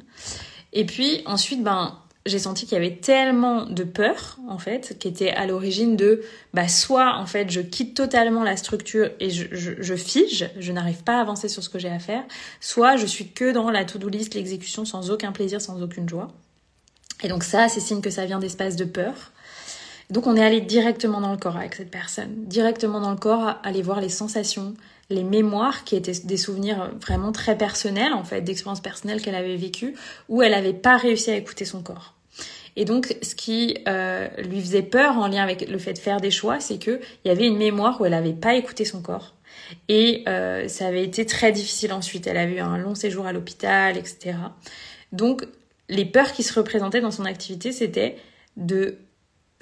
Et puis ensuite, ben, j'ai senti qu'il y avait tellement de peur, en fait, qui était à l'origine de, bah, soit, en fait, je quitte totalement la structure et je, je, fige, je n'arrive pas à avancer sur ce que j'ai à faire, soit je suis que dans la to-do list, l'exécution sans aucun plaisir, sans aucune joie. Et donc ça, c'est signe que ça vient d'espace de peur. Donc on est allé directement dans le corps avec cette personne, directement dans le corps, aller voir les sensations, les mémoires qui étaient des souvenirs vraiment très personnels en fait, d'expériences personnelles qu'elle avait vécues, où elle n'avait pas réussi à écouter son corps. Et donc, ce qui euh, lui faisait peur en lien avec le fait de faire des choix, c'est qu'il y avait une mémoire où elle n'avait pas écouté son corps. Et euh, ça avait été très difficile ensuite. Elle avait eu un long séjour à l'hôpital, etc. Donc, les peurs qui se représentaient dans son activité, c'était de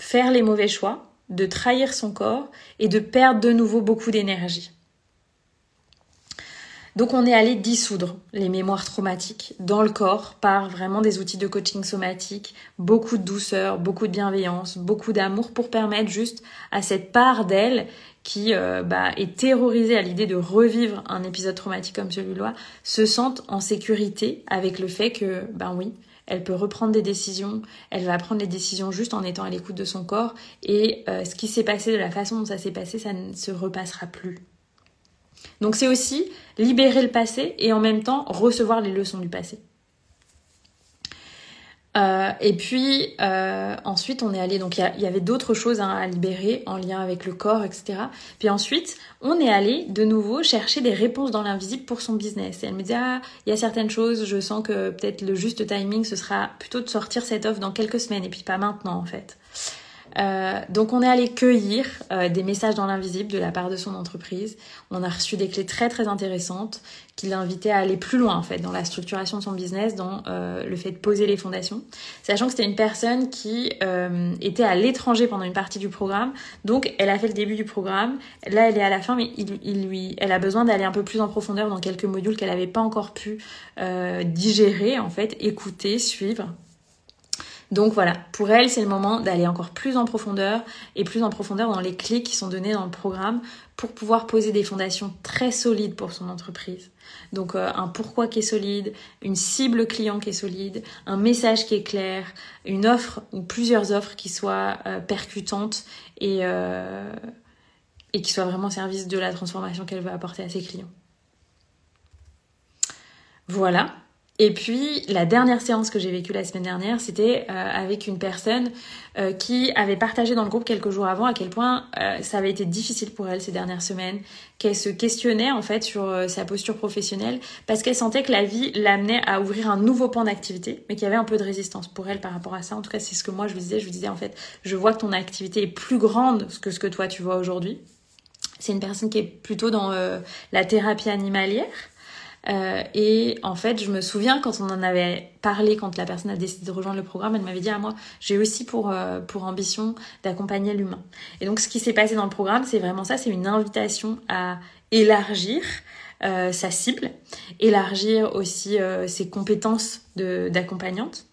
faire les mauvais choix, de trahir son corps et de perdre de nouveau beaucoup d'énergie. Donc on est allé dissoudre les mémoires traumatiques dans le corps par vraiment des outils de coaching somatique, beaucoup de douceur, beaucoup de bienveillance, beaucoup d'amour pour permettre juste à cette part d'elle qui euh, bah, est terrorisée à l'idée de revivre un épisode traumatique comme celui-là, se sente en sécurité avec le fait que, ben oui, elle peut reprendre des décisions, elle va prendre les décisions juste en étant à l'écoute de son corps et euh, ce qui s'est passé de la façon dont ça s'est passé, ça ne se repassera plus. Donc c'est aussi libérer le passé et en même temps recevoir les leçons du passé. Euh, et puis euh, ensuite on est allé donc il y, avait d'autres choses hein, à libérer en lien avec le corps etc. Puis ensuite on est allé de nouveau chercher des réponses dans l'invisible pour son business. Et elle me dit ah il y a certaines choses je sens que peut-être le juste timing ce sera plutôt de sortir cette offre dans quelques semaines et puis pas maintenant en fait. Euh, donc on est allé cueillir euh, des messages dans l'invisible de la part de son entreprise. On a reçu des clés très très intéressantes qui l'invitaient à aller plus loin en fait dans la structuration de son business, dans euh, le fait de poser les fondations. Sachant que c'était une personne qui était à l'étranger pendant une partie du programme, donc elle a fait le début du programme. Là elle est à la fin, mais il, lui, elle a besoin d'aller un peu plus en profondeur dans quelques modules qu'elle n'avait pas encore pu digérer en fait, écouter, suivre. Donc voilà, pour elle, c'est le moment d'aller encore plus en profondeur et plus en profondeur dans les clés qui sont données dans le programme pour pouvoir poser des fondations très solides pour son entreprise. Donc euh, un pourquoi qui est solide, une cible client qui est solide, un message qui est clair, une offre ou plusieurs offres qui soient euh, percutantes et, euh, et qui soient vraiment au service de la transformation qu'elle veut apporter à ses clients. Voilà, Et puis la dernière séance que j'ai vécue la semaine dernière, c'était euh, avec une personne euh, qui avait partagé dans le groupe quelques jours avant à quel point euh, ça avait été difficile pour elle ces dernières semaines, qu'elle se questionnait en fait sur sa posture professionnelle parce qu'elle sentait que la vie l'amenait à ouvrir un nouveau pan d'activité, mais qu'il y avait un peu de résistance pour elle par rapport à ça. En tout cas, c'est ce que moi je lui disais. Je lui disais en fait, je vois que ton activité est plus grande que ce que toi tu vois aujourd'hui. C'est une personne qui est plutôt dans la thérapie animalière. Euh, et en fait, je me souviens quand on en avait parlé, quand la personne a décidé de rejoindre le programme, elle m'avait dit à moi, j'ai aussi pour, euh, pour ambition d'accompagner l'humain. Et donc, ce qui s'est passé dans le programme, c'est vraiment ça, c'est une invitation à élargir euh, sa cible, élargir aussi ses compétences d'accompagnante.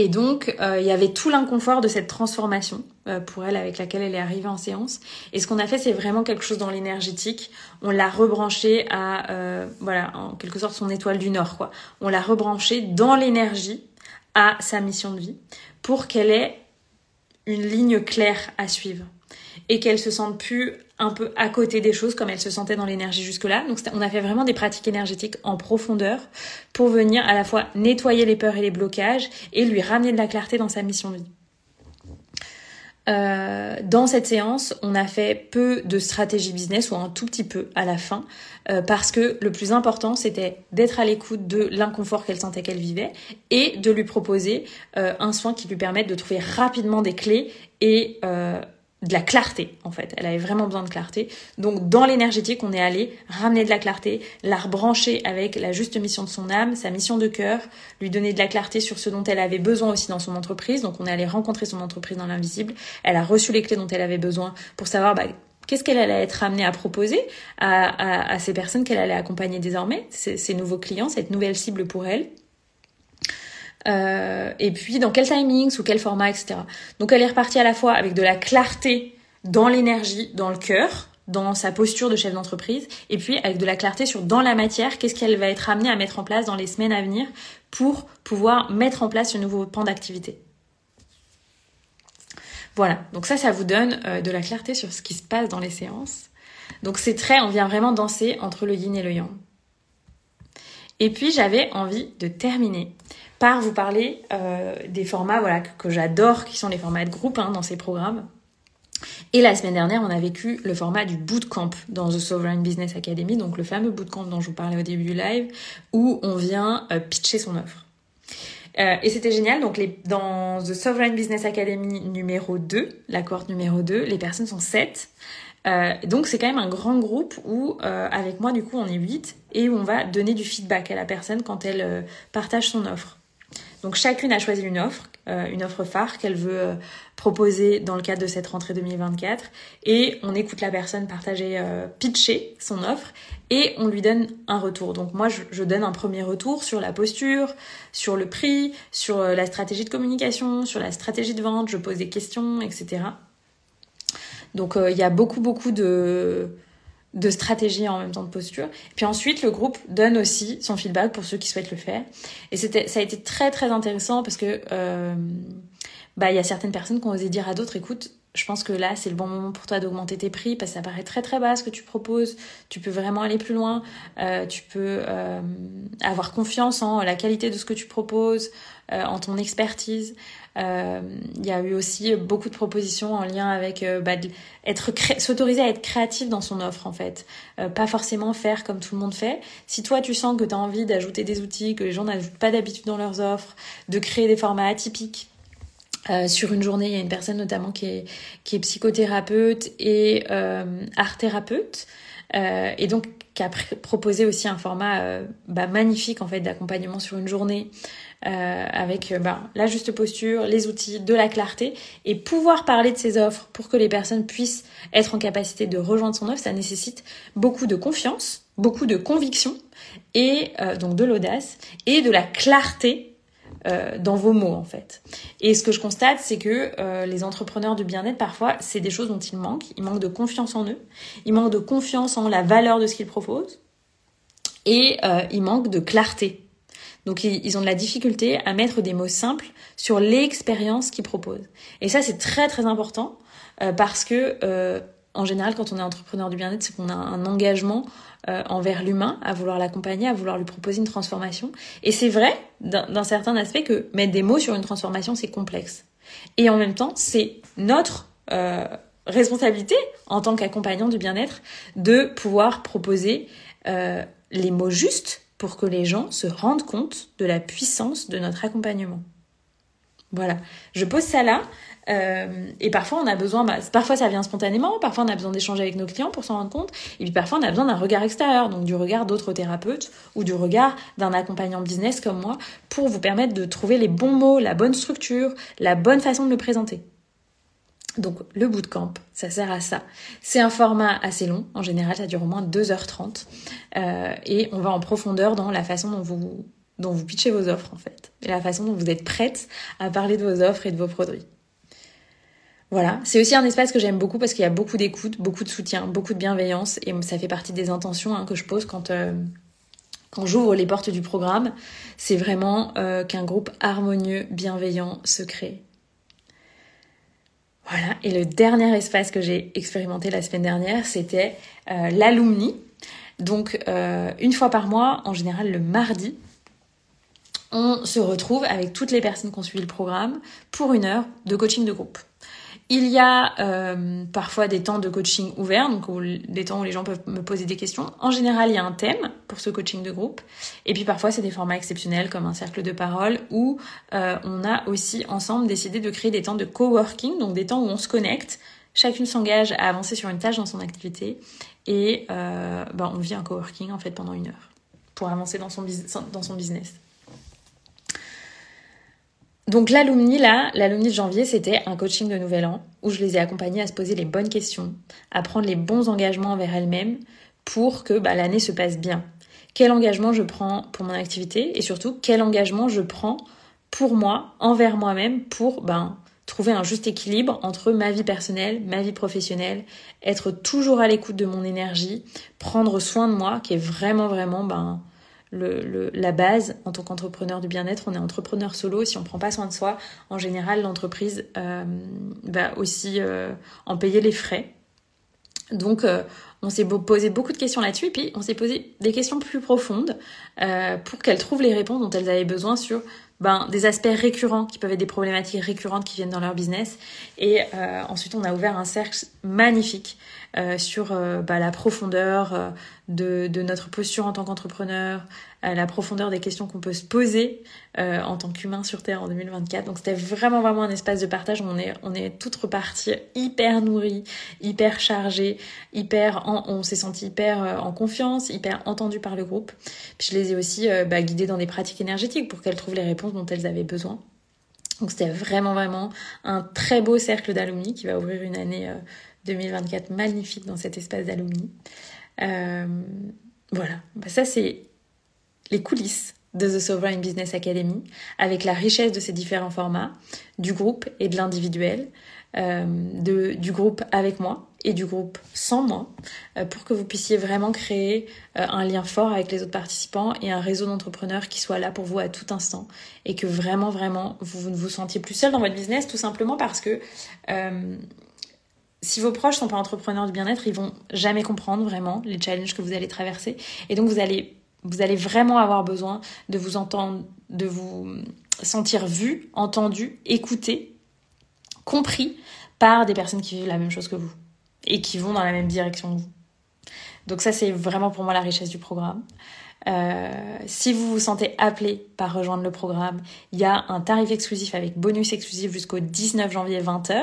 Et donc, euh, il y avait tout l'inconfort de cette transformation euh, pour elle avec laquelle elle est arrivée en séance. Et ce qu'on a fait, c'est vraiment quelque chose dans l'énergétique. On l'a rebranché à, euh, voilà, en quelque sorte son étoile du Nord, quoi. On l'a rebranché dans l'énergie à sa mission de vie pour qu'elle ait une ligne claire à suivre et qu'elle se sente plus un peu à côté des choses comme elle se sentait dans l'énergie jusque-là. Donc on a fait vraiment des pratiques énergétiques en profondeur pour venir à la fois nettoyer les peurs et les blocages et lui ramener de la clarté dans sa mission de vie. Euh, dans cette séance, on a fait peu de stratégie business ou un tout petit peu à la fin euh, parce que le plus important c'était d'être à l'écoute de l'inconfort qu'elle sentait qu'elle vivait et de lui proposer euh, un soin qui lui permette de trouver rapidement des clés et de la clarté en fait. Elle avait vraiment besoin de clarté. Donc dans l'énergétique, on est allé ramener de la clarté, la rebrancher avec la juste mission de son âme, sa mission de cœur, lui donner de la clarté sur ce dont elle avait besoin aussi dans son entreprise. Donc on est allé rencontrer son entreprise dans l'invisible. Elle a reçu les clés dont elle avait besoin pour savoir bah, qu'est-ce qu'elle allait être amenée à proposer à, à, ces personnes qu'elle allait accompagner désormais, ces nouveaux clients, cette nouvelle cible pour elle. Euh, et puis dans quel timing, sous quel format, etc. Donc elle est repartie à la fois avec de la clarté dans l'énergie, dans le cœur, dans sa posture de chef d'entreprise, et puis avec de la clarté sur dans la matière, qu'est-ce qu'elle va être amenée à mettre en place dans les semaines à venir pour pouvoir mettre en place ce nouveau pan d'activité. Voilà, donc ça, ça vous donne euh, de la clarté sur ce qui se passe dans les séances. Donc c'est très, on vient vraiment danser entre le yin et le yang. Et puis j'avais envie de terminer par vous parler euh, des formats voilà, que, j'adore, qui sont les formats de groupe hein, dans ces programmes. Et la semaine dernière, on a vécu le format du bootcamp dans The Sovereign Business Academy, donc le fameux bootcamp dont je vous parlais au début du live, où on vient euh, pitcher son offre. Euh, et c'était génial. Donc, les, dans The Sovereign Business Academy numéro 2, la cohorte numéro 2, les personnes sont 7. Euh, donc c'est quand même un grand groupe où avec moi du coup on est 8 et on va donner du feedback à la personne quand elle partage son offre. Donc chacune a choisi une offre, une offre phare qu'elle veut proposer dans le cadre de cette rentrée 2024 et on écoute la personne partager, pitcher son offre et on lui donne un retour. Donc moi je, donne un premier retour sur la posture, sur le prix, sur la stratégie de communication, sur la stratégie de vente, je pose des questions, etc. Donc euh, il y a beaucoup, beaucoup de, de stratégies en même temps de posture. Puis ensuite, le groupe donne aussi son feedback pour ceux qui souhaitent le faire. Et c'était, ça a été très, très intéressant parce que euh, bah, il y a certaines personnes qui ont osé dire à d'autres, écoute, je pense que là, c'est le bon moment pour toi d'augmenter tes prix parce que ça paraît très très bas ce que tu proposes. Tu peux vraiment aller plus loin. Euh, tu peux euh, avoir confiance en la qualité de ce que tu proposes, euh, en ton expertise. Il y a eu aussi beaucoup de propositions en lien avec bah, s'autoriser à être créatif dans son offre en fait. pas forcément faire comme tout le monde fait. Si toi tu sens que tu as envie d'ajouter des outils que les gens n'ajoutent pas d'habitude dans leurs offres, de créer des formats atypiques, euh, sur une journée, il y a une personne notamment qui est, psychothérapeute et euh, art thérapeute, euh, et donc qui a proposé aussi un format bah, magnifique en fait d'accompagnement sur une journée avec bah, la juste posture, les outils, de la clarté et pouvoir parler de ses offres pour que les personnes puissent être en capacité de rejoindre son offre, ça nécessite beaucoup de confiance, beaucoup de conviction et donc de l'audace et de la clarté euh, dans vos mots en fait. Et ce que je constate, c'est que euh, les entrepreneurs du bien-être, parfois, c'est des choses dont ils manquent. Ils manquent de confiance en eux, ils manquent de confiance en la valeur de ce qu'ils proposent, et euh, ils manquent de clarté. Donc ils ont de la difficulté à mettre des mots simples sur l'expérience qu'ils proposent. Et ça, c'est très très important parce que en général, quand on est entrepreneur du bien-être, c'est qu'on a un engagement euh, envers l'humain, à vouloir l'accompagner, à vouloir lui proposer une transformation. Et c'est vrai, d'un certain aspect, que mettre des mots sur une transformation, c'est complexe. Et en même temps, c'est notre euh, responsabilité en tant qu'accompagnant du bien-être de pouvoir proposer euh, les mots justes pour que les gens se rendent compte de la puissance de notre accompagnement. Voilà, je pose ça là. Euh, et parfois, on a besoin, bah, parfois ça vient spontanément, parfois on a besoin d'échanger avec nos clients pour s'en rendre compte, et puis parfois on a besoin d'un regard extérieur, donc du regard d'autres thérapeutes ou du regard d'un accompagnant business comme moi, pour vous permettre de trouver les bons mots, la bonne structure, la bonne façon de le présenter. Donc le bootcamp, ça sert à ça. C'est un format assez long, en général ça dure au moins 2h30, euh, et on va en profondeur dans la façon dont vous, dont vous pitchez vos offres en fait, et la façon dont vous êtes prête à parler de vos offres et de vos produits. Voilà, c'est aussi un espace que j'aime beaucoup parce qu'il y a beaucoup d'écoute, beaucoup de soutien, beaucoup de bienveillance et ça fait partie des intentions hein, que je pose quand, euh, quand j'ouvre les portes du programme. C'est vraiment euh, qu'un groupe harmonieux, bienveillant se crée. Voilà, et le dernier espace que j'ai expérimenté la semaine dernière, c'était euh, l'alumni. Donc une fois par mois, en général le mardi, on se retrouve avec toutes les personnes qui ont suivi le programme pour une heure de coaching de groupe. Il y a euh, parfois des temps de coaching ouverts, donc des temps où les gens peuvent me poser des questions. En général, il y a un thème pour ce coaching de groupe. Et puis parfois, c'est des formats exceptionnels comme un cercle de parole où euh, on a aussi ensemble décidé de créer des temps de coworking, donc des temps où on se connecte. Chacune s'engage à avancer sur une tâche dans son activité et euh, ben, on vit un coworking en fait pendant une heure pour avancer dans son, dans son business. Donc l'alumni là, l'alumni de janvier, c'était un coaching de nouvel an où je les ai accompagnés à se poser les bonnes questions, à prendre les bons engagements envers elles-mêmes pour que bah, l'année se passe bien. Quel engagement je prends pour mon activité et surtout quel engagement je prends pour moi, envers moi-même, pour ben, trouver un juste équilibre entre ma vie personnelle, ma vie professionnelle, être toujours à l'écoute de mon énergie, prendre soin de moi, qui est vraiment vraiment ben, la base en tant qu'entrepreneur du bien-être. On est entrepreneur solo. Si on prend pas soin de soi, en général, l'entreprise euh, va aussi euh, en payer les frais. Donc, euh, on s'est posé beaucoup de questions là-dessus, et puis on s'est posé des questions plus profondes pour qu'elles trouvent les réponses dont elles avaient besoin sur ben, des aspects récurrents qui peuvent être des problématiques récurrentes qui viennent dans leur business. Et ensuite, on a ouvert un cercle magnifique euh, sur euh, bah, la profondeur euh, de, notre posture en tant qu'entrepreneur, la profondeur des questions qu'on peut se poser en tant qu'humain sur Terre en 2024. Donc c'était vraiment vraiment un espace de partage. On est on est toutes reparties hyper nourries, hyper chargées, hyper on s'est senti hyper en confiance, hyper entendues par le groupe. Puis je les ai aussi bah, guidées dans des pratiques énergétiques pour qu'elles trouvent les réponses dont elles avaient besoin. Donc c'était vraiment vraiment un très beau cercle d'alumni qui va ouvrir une année 2024 magnifique dans cet espace d'alumni. Euh, voilà, bah, ça c'est les coulisses de The Sovereign Business Academy, avec la richesse de ces différents formats, du groupe et de l'individuel, euh, du groupe avec moi et du groupe sans moi, euh, pour que vous puissiez vraiment créer un lien fort avec les autres participants et un réseau d'entrepreneurs qui soit là pour vous à tout instant et que vraiment, vraiment, vous ne vous sentiez plus seul dans votre business, tout simplement parce que si vos proches sont pas entrepreneurs du bien-être, ils vont jamais comprendre vraiment les challenges que vous allez traverser. Et donc vous allez, vous allez vraiment avoir besoin de vous entendre, de vous sentir vu, entendu, écouté, compris par des personnes qui vivent la même chose que vous et qui vont dans la même direction que vous. Donc ça, c'est vraiment pour moi la richesse du programme. Euh, si vous vous sentez appelé par rejoindre le programme, il y a un tarif exclusif avec bonus exclusif jusqu'au 19 janvier 20h.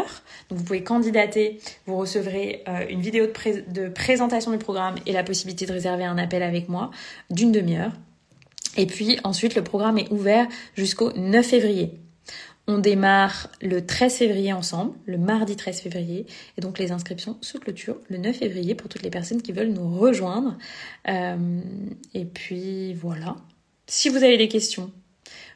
Donc vous pouvez candidater, vous recevrez euh, une vidéo de, de présentation du programme et la possibilité de réserver un appel avec moi d'une demi-heure. Et puis ensuite, le programme est ouvert jusqu'au 9 février. On démarre le 13 février ensemble, le mardi 13 février, et donc les inscriptions se clôturent le 9 février pour toutes les personnes qui veulent nous rejoindre. Euh, et puis voilà. Si vous avez des questions,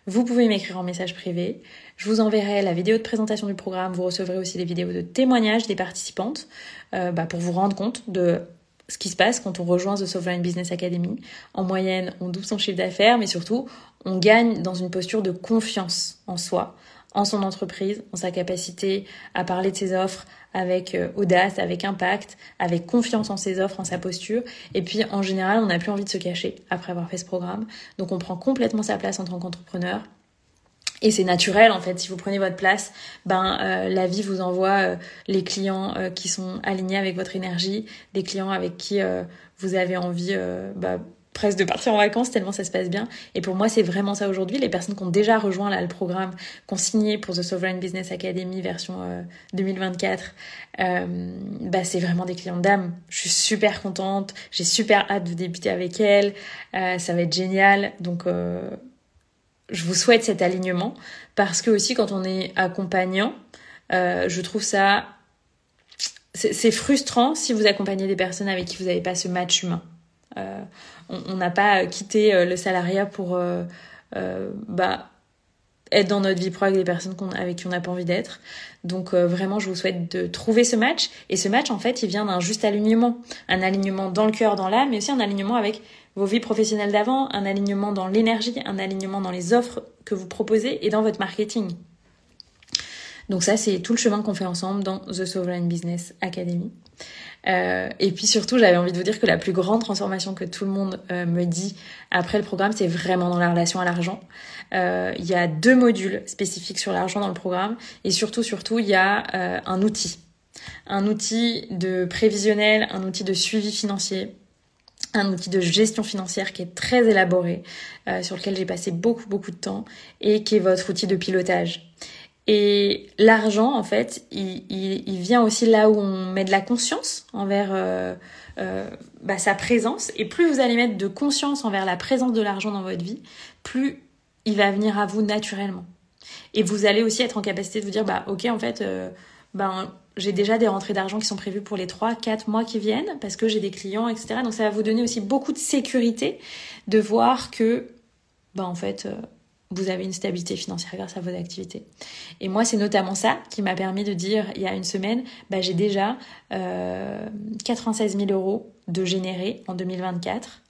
vous pouvez m'écrire en message privé. Je vous enverrai la vidéo de présentation du programme. Vous recevrez aussi des vidéos de témoignages des participantes euh, bah, pour vous rendre compte de ce qui se passe quand on rejoint The Sovereign Business Academy. En moyenne, on double son chiffre d'affaires, mais surtout, on gagne dans une posture de confiance en soi, en son entreprise, en sa capacité à parler de ses offres avec euh, audace, avec impact, avec confiance en ses offres, en sa posture. Et puis en général, on n'a plus envie de se cacher après avoir fait ce programme. Donc on prend complètement sa place en tant qu'entrepreneur. Et c'est naturel en fait, si vous prenez votre place, ben euh, la vie vous envoie euh, les clients qui sont alignés avec votre énergie, des clients avec qui vous avez envie bah, presque de partir en vacances tellement ça se passe bien. Et pour moi, c'est vraiment ça aujourd'hui. Les personnes qui ont déjà rejoint là le programme, qui ont signé pour The Sovereign Business Academy version 2024, euh, euh, bah, c'est vraiment des clients d'âme. Je suis super contente. J'ai super hâte de débuter avec elles. Euh, ça va être génial. Donc, je vous souhaite cet alignement parce que aussi quand on est accompagnant, je trouve ça c'est frustrant si vous accompagnez des personnes avec qui vous n'avez pas ce match humain. Euh, on n'a pas quitté euh, le salariat pour euh, bah, être dans notre vie pro avec des personnes avec qui on n'a pas envie d'être. Donc vraiment, je vous souhaite de trouver ce match. Et ce match, en fait, il vient d'un juste alignement. Un alignement dans le cœur, dans l'âme, mais aussi un alignement avec vos vies professionnelles d'avant, un alignement dans l'énergie, un alignement dans les offres que vous proposez et dans votre marketing. Donc ça, c'est tout le chemin qu'on fait ensemble dans The Sovereign Business Academy. Euh, et puis surtout, j'avais envie de vous dire que la plus grande transformation que tout le monde euh, me dit après le programme, c'est vraiment dans la relation à l'argent. Euh, il y a deux modules spécifiques sur l'argent dans le programme, et surtout, surtout, il y a un outil, un outil de prévisionnel, un outil de suivi financier, un outil de gestion financière qui est très élaboré, sur lequel j'ai passé beaucoup beaucoup de temps, et qui est votre outil de pilotage. Et l'argent, en fait, il, vient aussi là où on met de la conscience envers euh, euh, bah, sa présence. Et plus vous allez mettre de conscience envers la présence de l'argent dans votre vie, plus il va venir à vous naturellement. Et vous allez aussi être en capacité de vous dire, bah ok, en fait, euh, ben, j'ai déjà des rentrées d'argent qui sont prévues pour les 3-4 mois qui viennent, parce que j'ai des clients, etc. Donc ça va vous donner aussi beaucoup de sécurité de voir que, ben, en fait vous avez une stabilité financière grâce à vos activités. Et moi, c'est notamment ça qui m'a permis de dire il y a une semaine, bah, j'ai déjà euh, 96 000 euros de générer en 2024.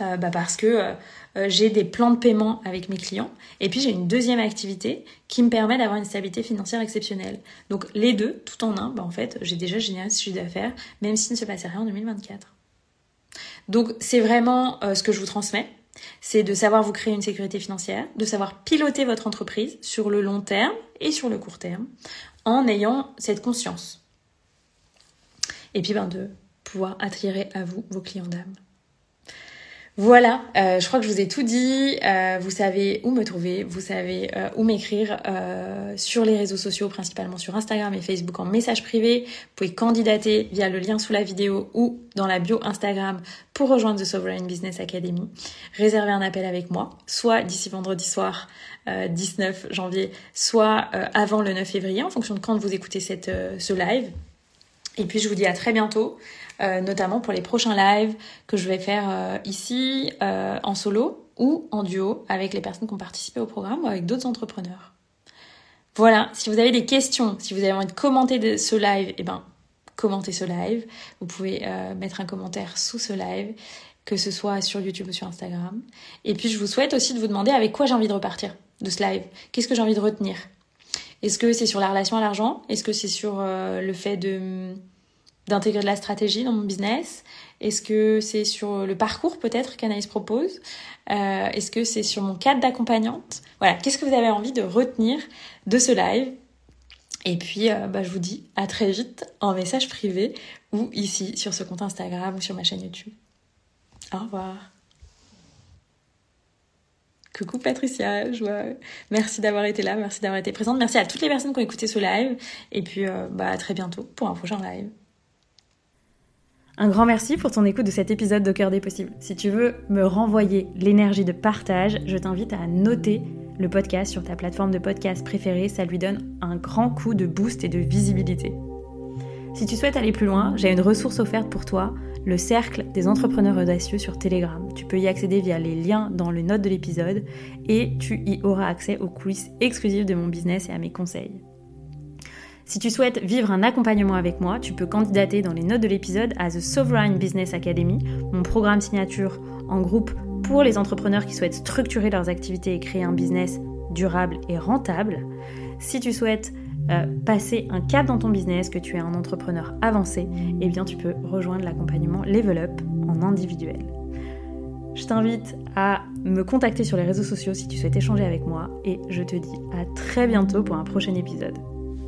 Euh, bah parce que euh, euh, j'ai des plans de paiement avec mes clients et puis j'ai une deuxième activité qui me permet d'avoir une stabilité financière exceptionnelle. Donc les deux, tout en un, bah en fait, j'ai déjà généré ce chiffre d'affaires, même s'il ne se passait rien en 2024. Donc c'est vraiment ce que je vous transmets c'est de savoir vous créer une sécurité financière, de savoir piloter votre entreprise sur le long terme et sur le court terme en ayant cette conscience. Et puis ben, de pouvoir attirer à vous vos clients d'âme. Voilà, euh, je crois que je vous ai tout dit. Euh, vous savez où me trouver, vous savez euh, où m'écrire sur les réseaux sociaux, principalement sur Instagram et Facebook en message privé. Vous pouvez candidater via le lien sous la vidéo ou dans la bio Instagram pour rejoindre The Sovereign Business Academy. Réserver un appel avec moi, soit d'ici vendredi soir 19 janvier, soit avant le 9 février, en fonction de quand vous écoutez ce live. Et puis je vous dis à très bientôt. Euh, notamment pour les prochains lives que je vais faire euh, ici euh, en solo ou en duo avec les personnes qui ont participé au programme ou avec d'autres entrepreneurs. Voilà, si vous avez des questions, si vous avez envie de commenter ce live, eh ben, commentez ce live. Vous pouvez mettre un commentaire sous ce live, que ce soit sur YouTube ou sur Instagram. Et puis, je vous souhaite aussi de vous demander avec quoi j'ai envie de repartir de ce live. Qu'est-ce que j'ai envie de retenir? Est-ce que c'est sur la relation à l'argent? Est-ce que c'est sur le fait de d'intégrer de la stratégie dans mon business? Est-ce que c'est sur le parcours peut-être qu'Anaïs propose? Euh, Est-ce que c'est sur mon cadre d'accompagnante? Voilà, qu'est-ce que vous avez envie de retenir de ce live? Et puis, euh, bah, je vous dis à très vite en message privé ou ici sur ce compte Instagram ou sur ma chaîne YouTube. Au revoir. Coucou Patricia, je merci d'avoir été là, merci d'avoir été présente, merci à toutes les personnes qui ont écouté ce live. Et puis euh, bah, à très bientôt pour un prochain live. Un grand merci pour ton écoute de cet épisode de Cœur des Possibles. Si tu veux me renvoyer l'énergie de partage, je t'invite à noter le podcast sur ta plateforme de podcast préférée, ça lui donne un grand coup de boost et de visibilité. Si tu souhaites aller plus loin, j'ai une ressource offerte pour toi, le cercle des entrepreneurs audacieux sur Telegram. Tu peux y accéder via les liens dans le note de l'épisode et tu y auras accès aux coulisses exclusives de mon business et à mes conseils. Si tu souhaites vivre un accompagnement avec moi, tu peux candidater dans les notes de l'épisode à The Sovereign Business Academy, mon programme signature en groupe pour les entrepreneurs qui souhaitent structurer leurs activités et créer un business durable et rentable. Si tu souhaites euh, passer un cap dans ton business, que tu es un entrepreneur avancé, eh bien tu peux rejoindre l'accompagnement Level Up en individuel. Je t'invite à me contacter sur les réseaux sociaux si tu souhaites échanger avec moi et je te dis à très bientôt pour un prochain épisode.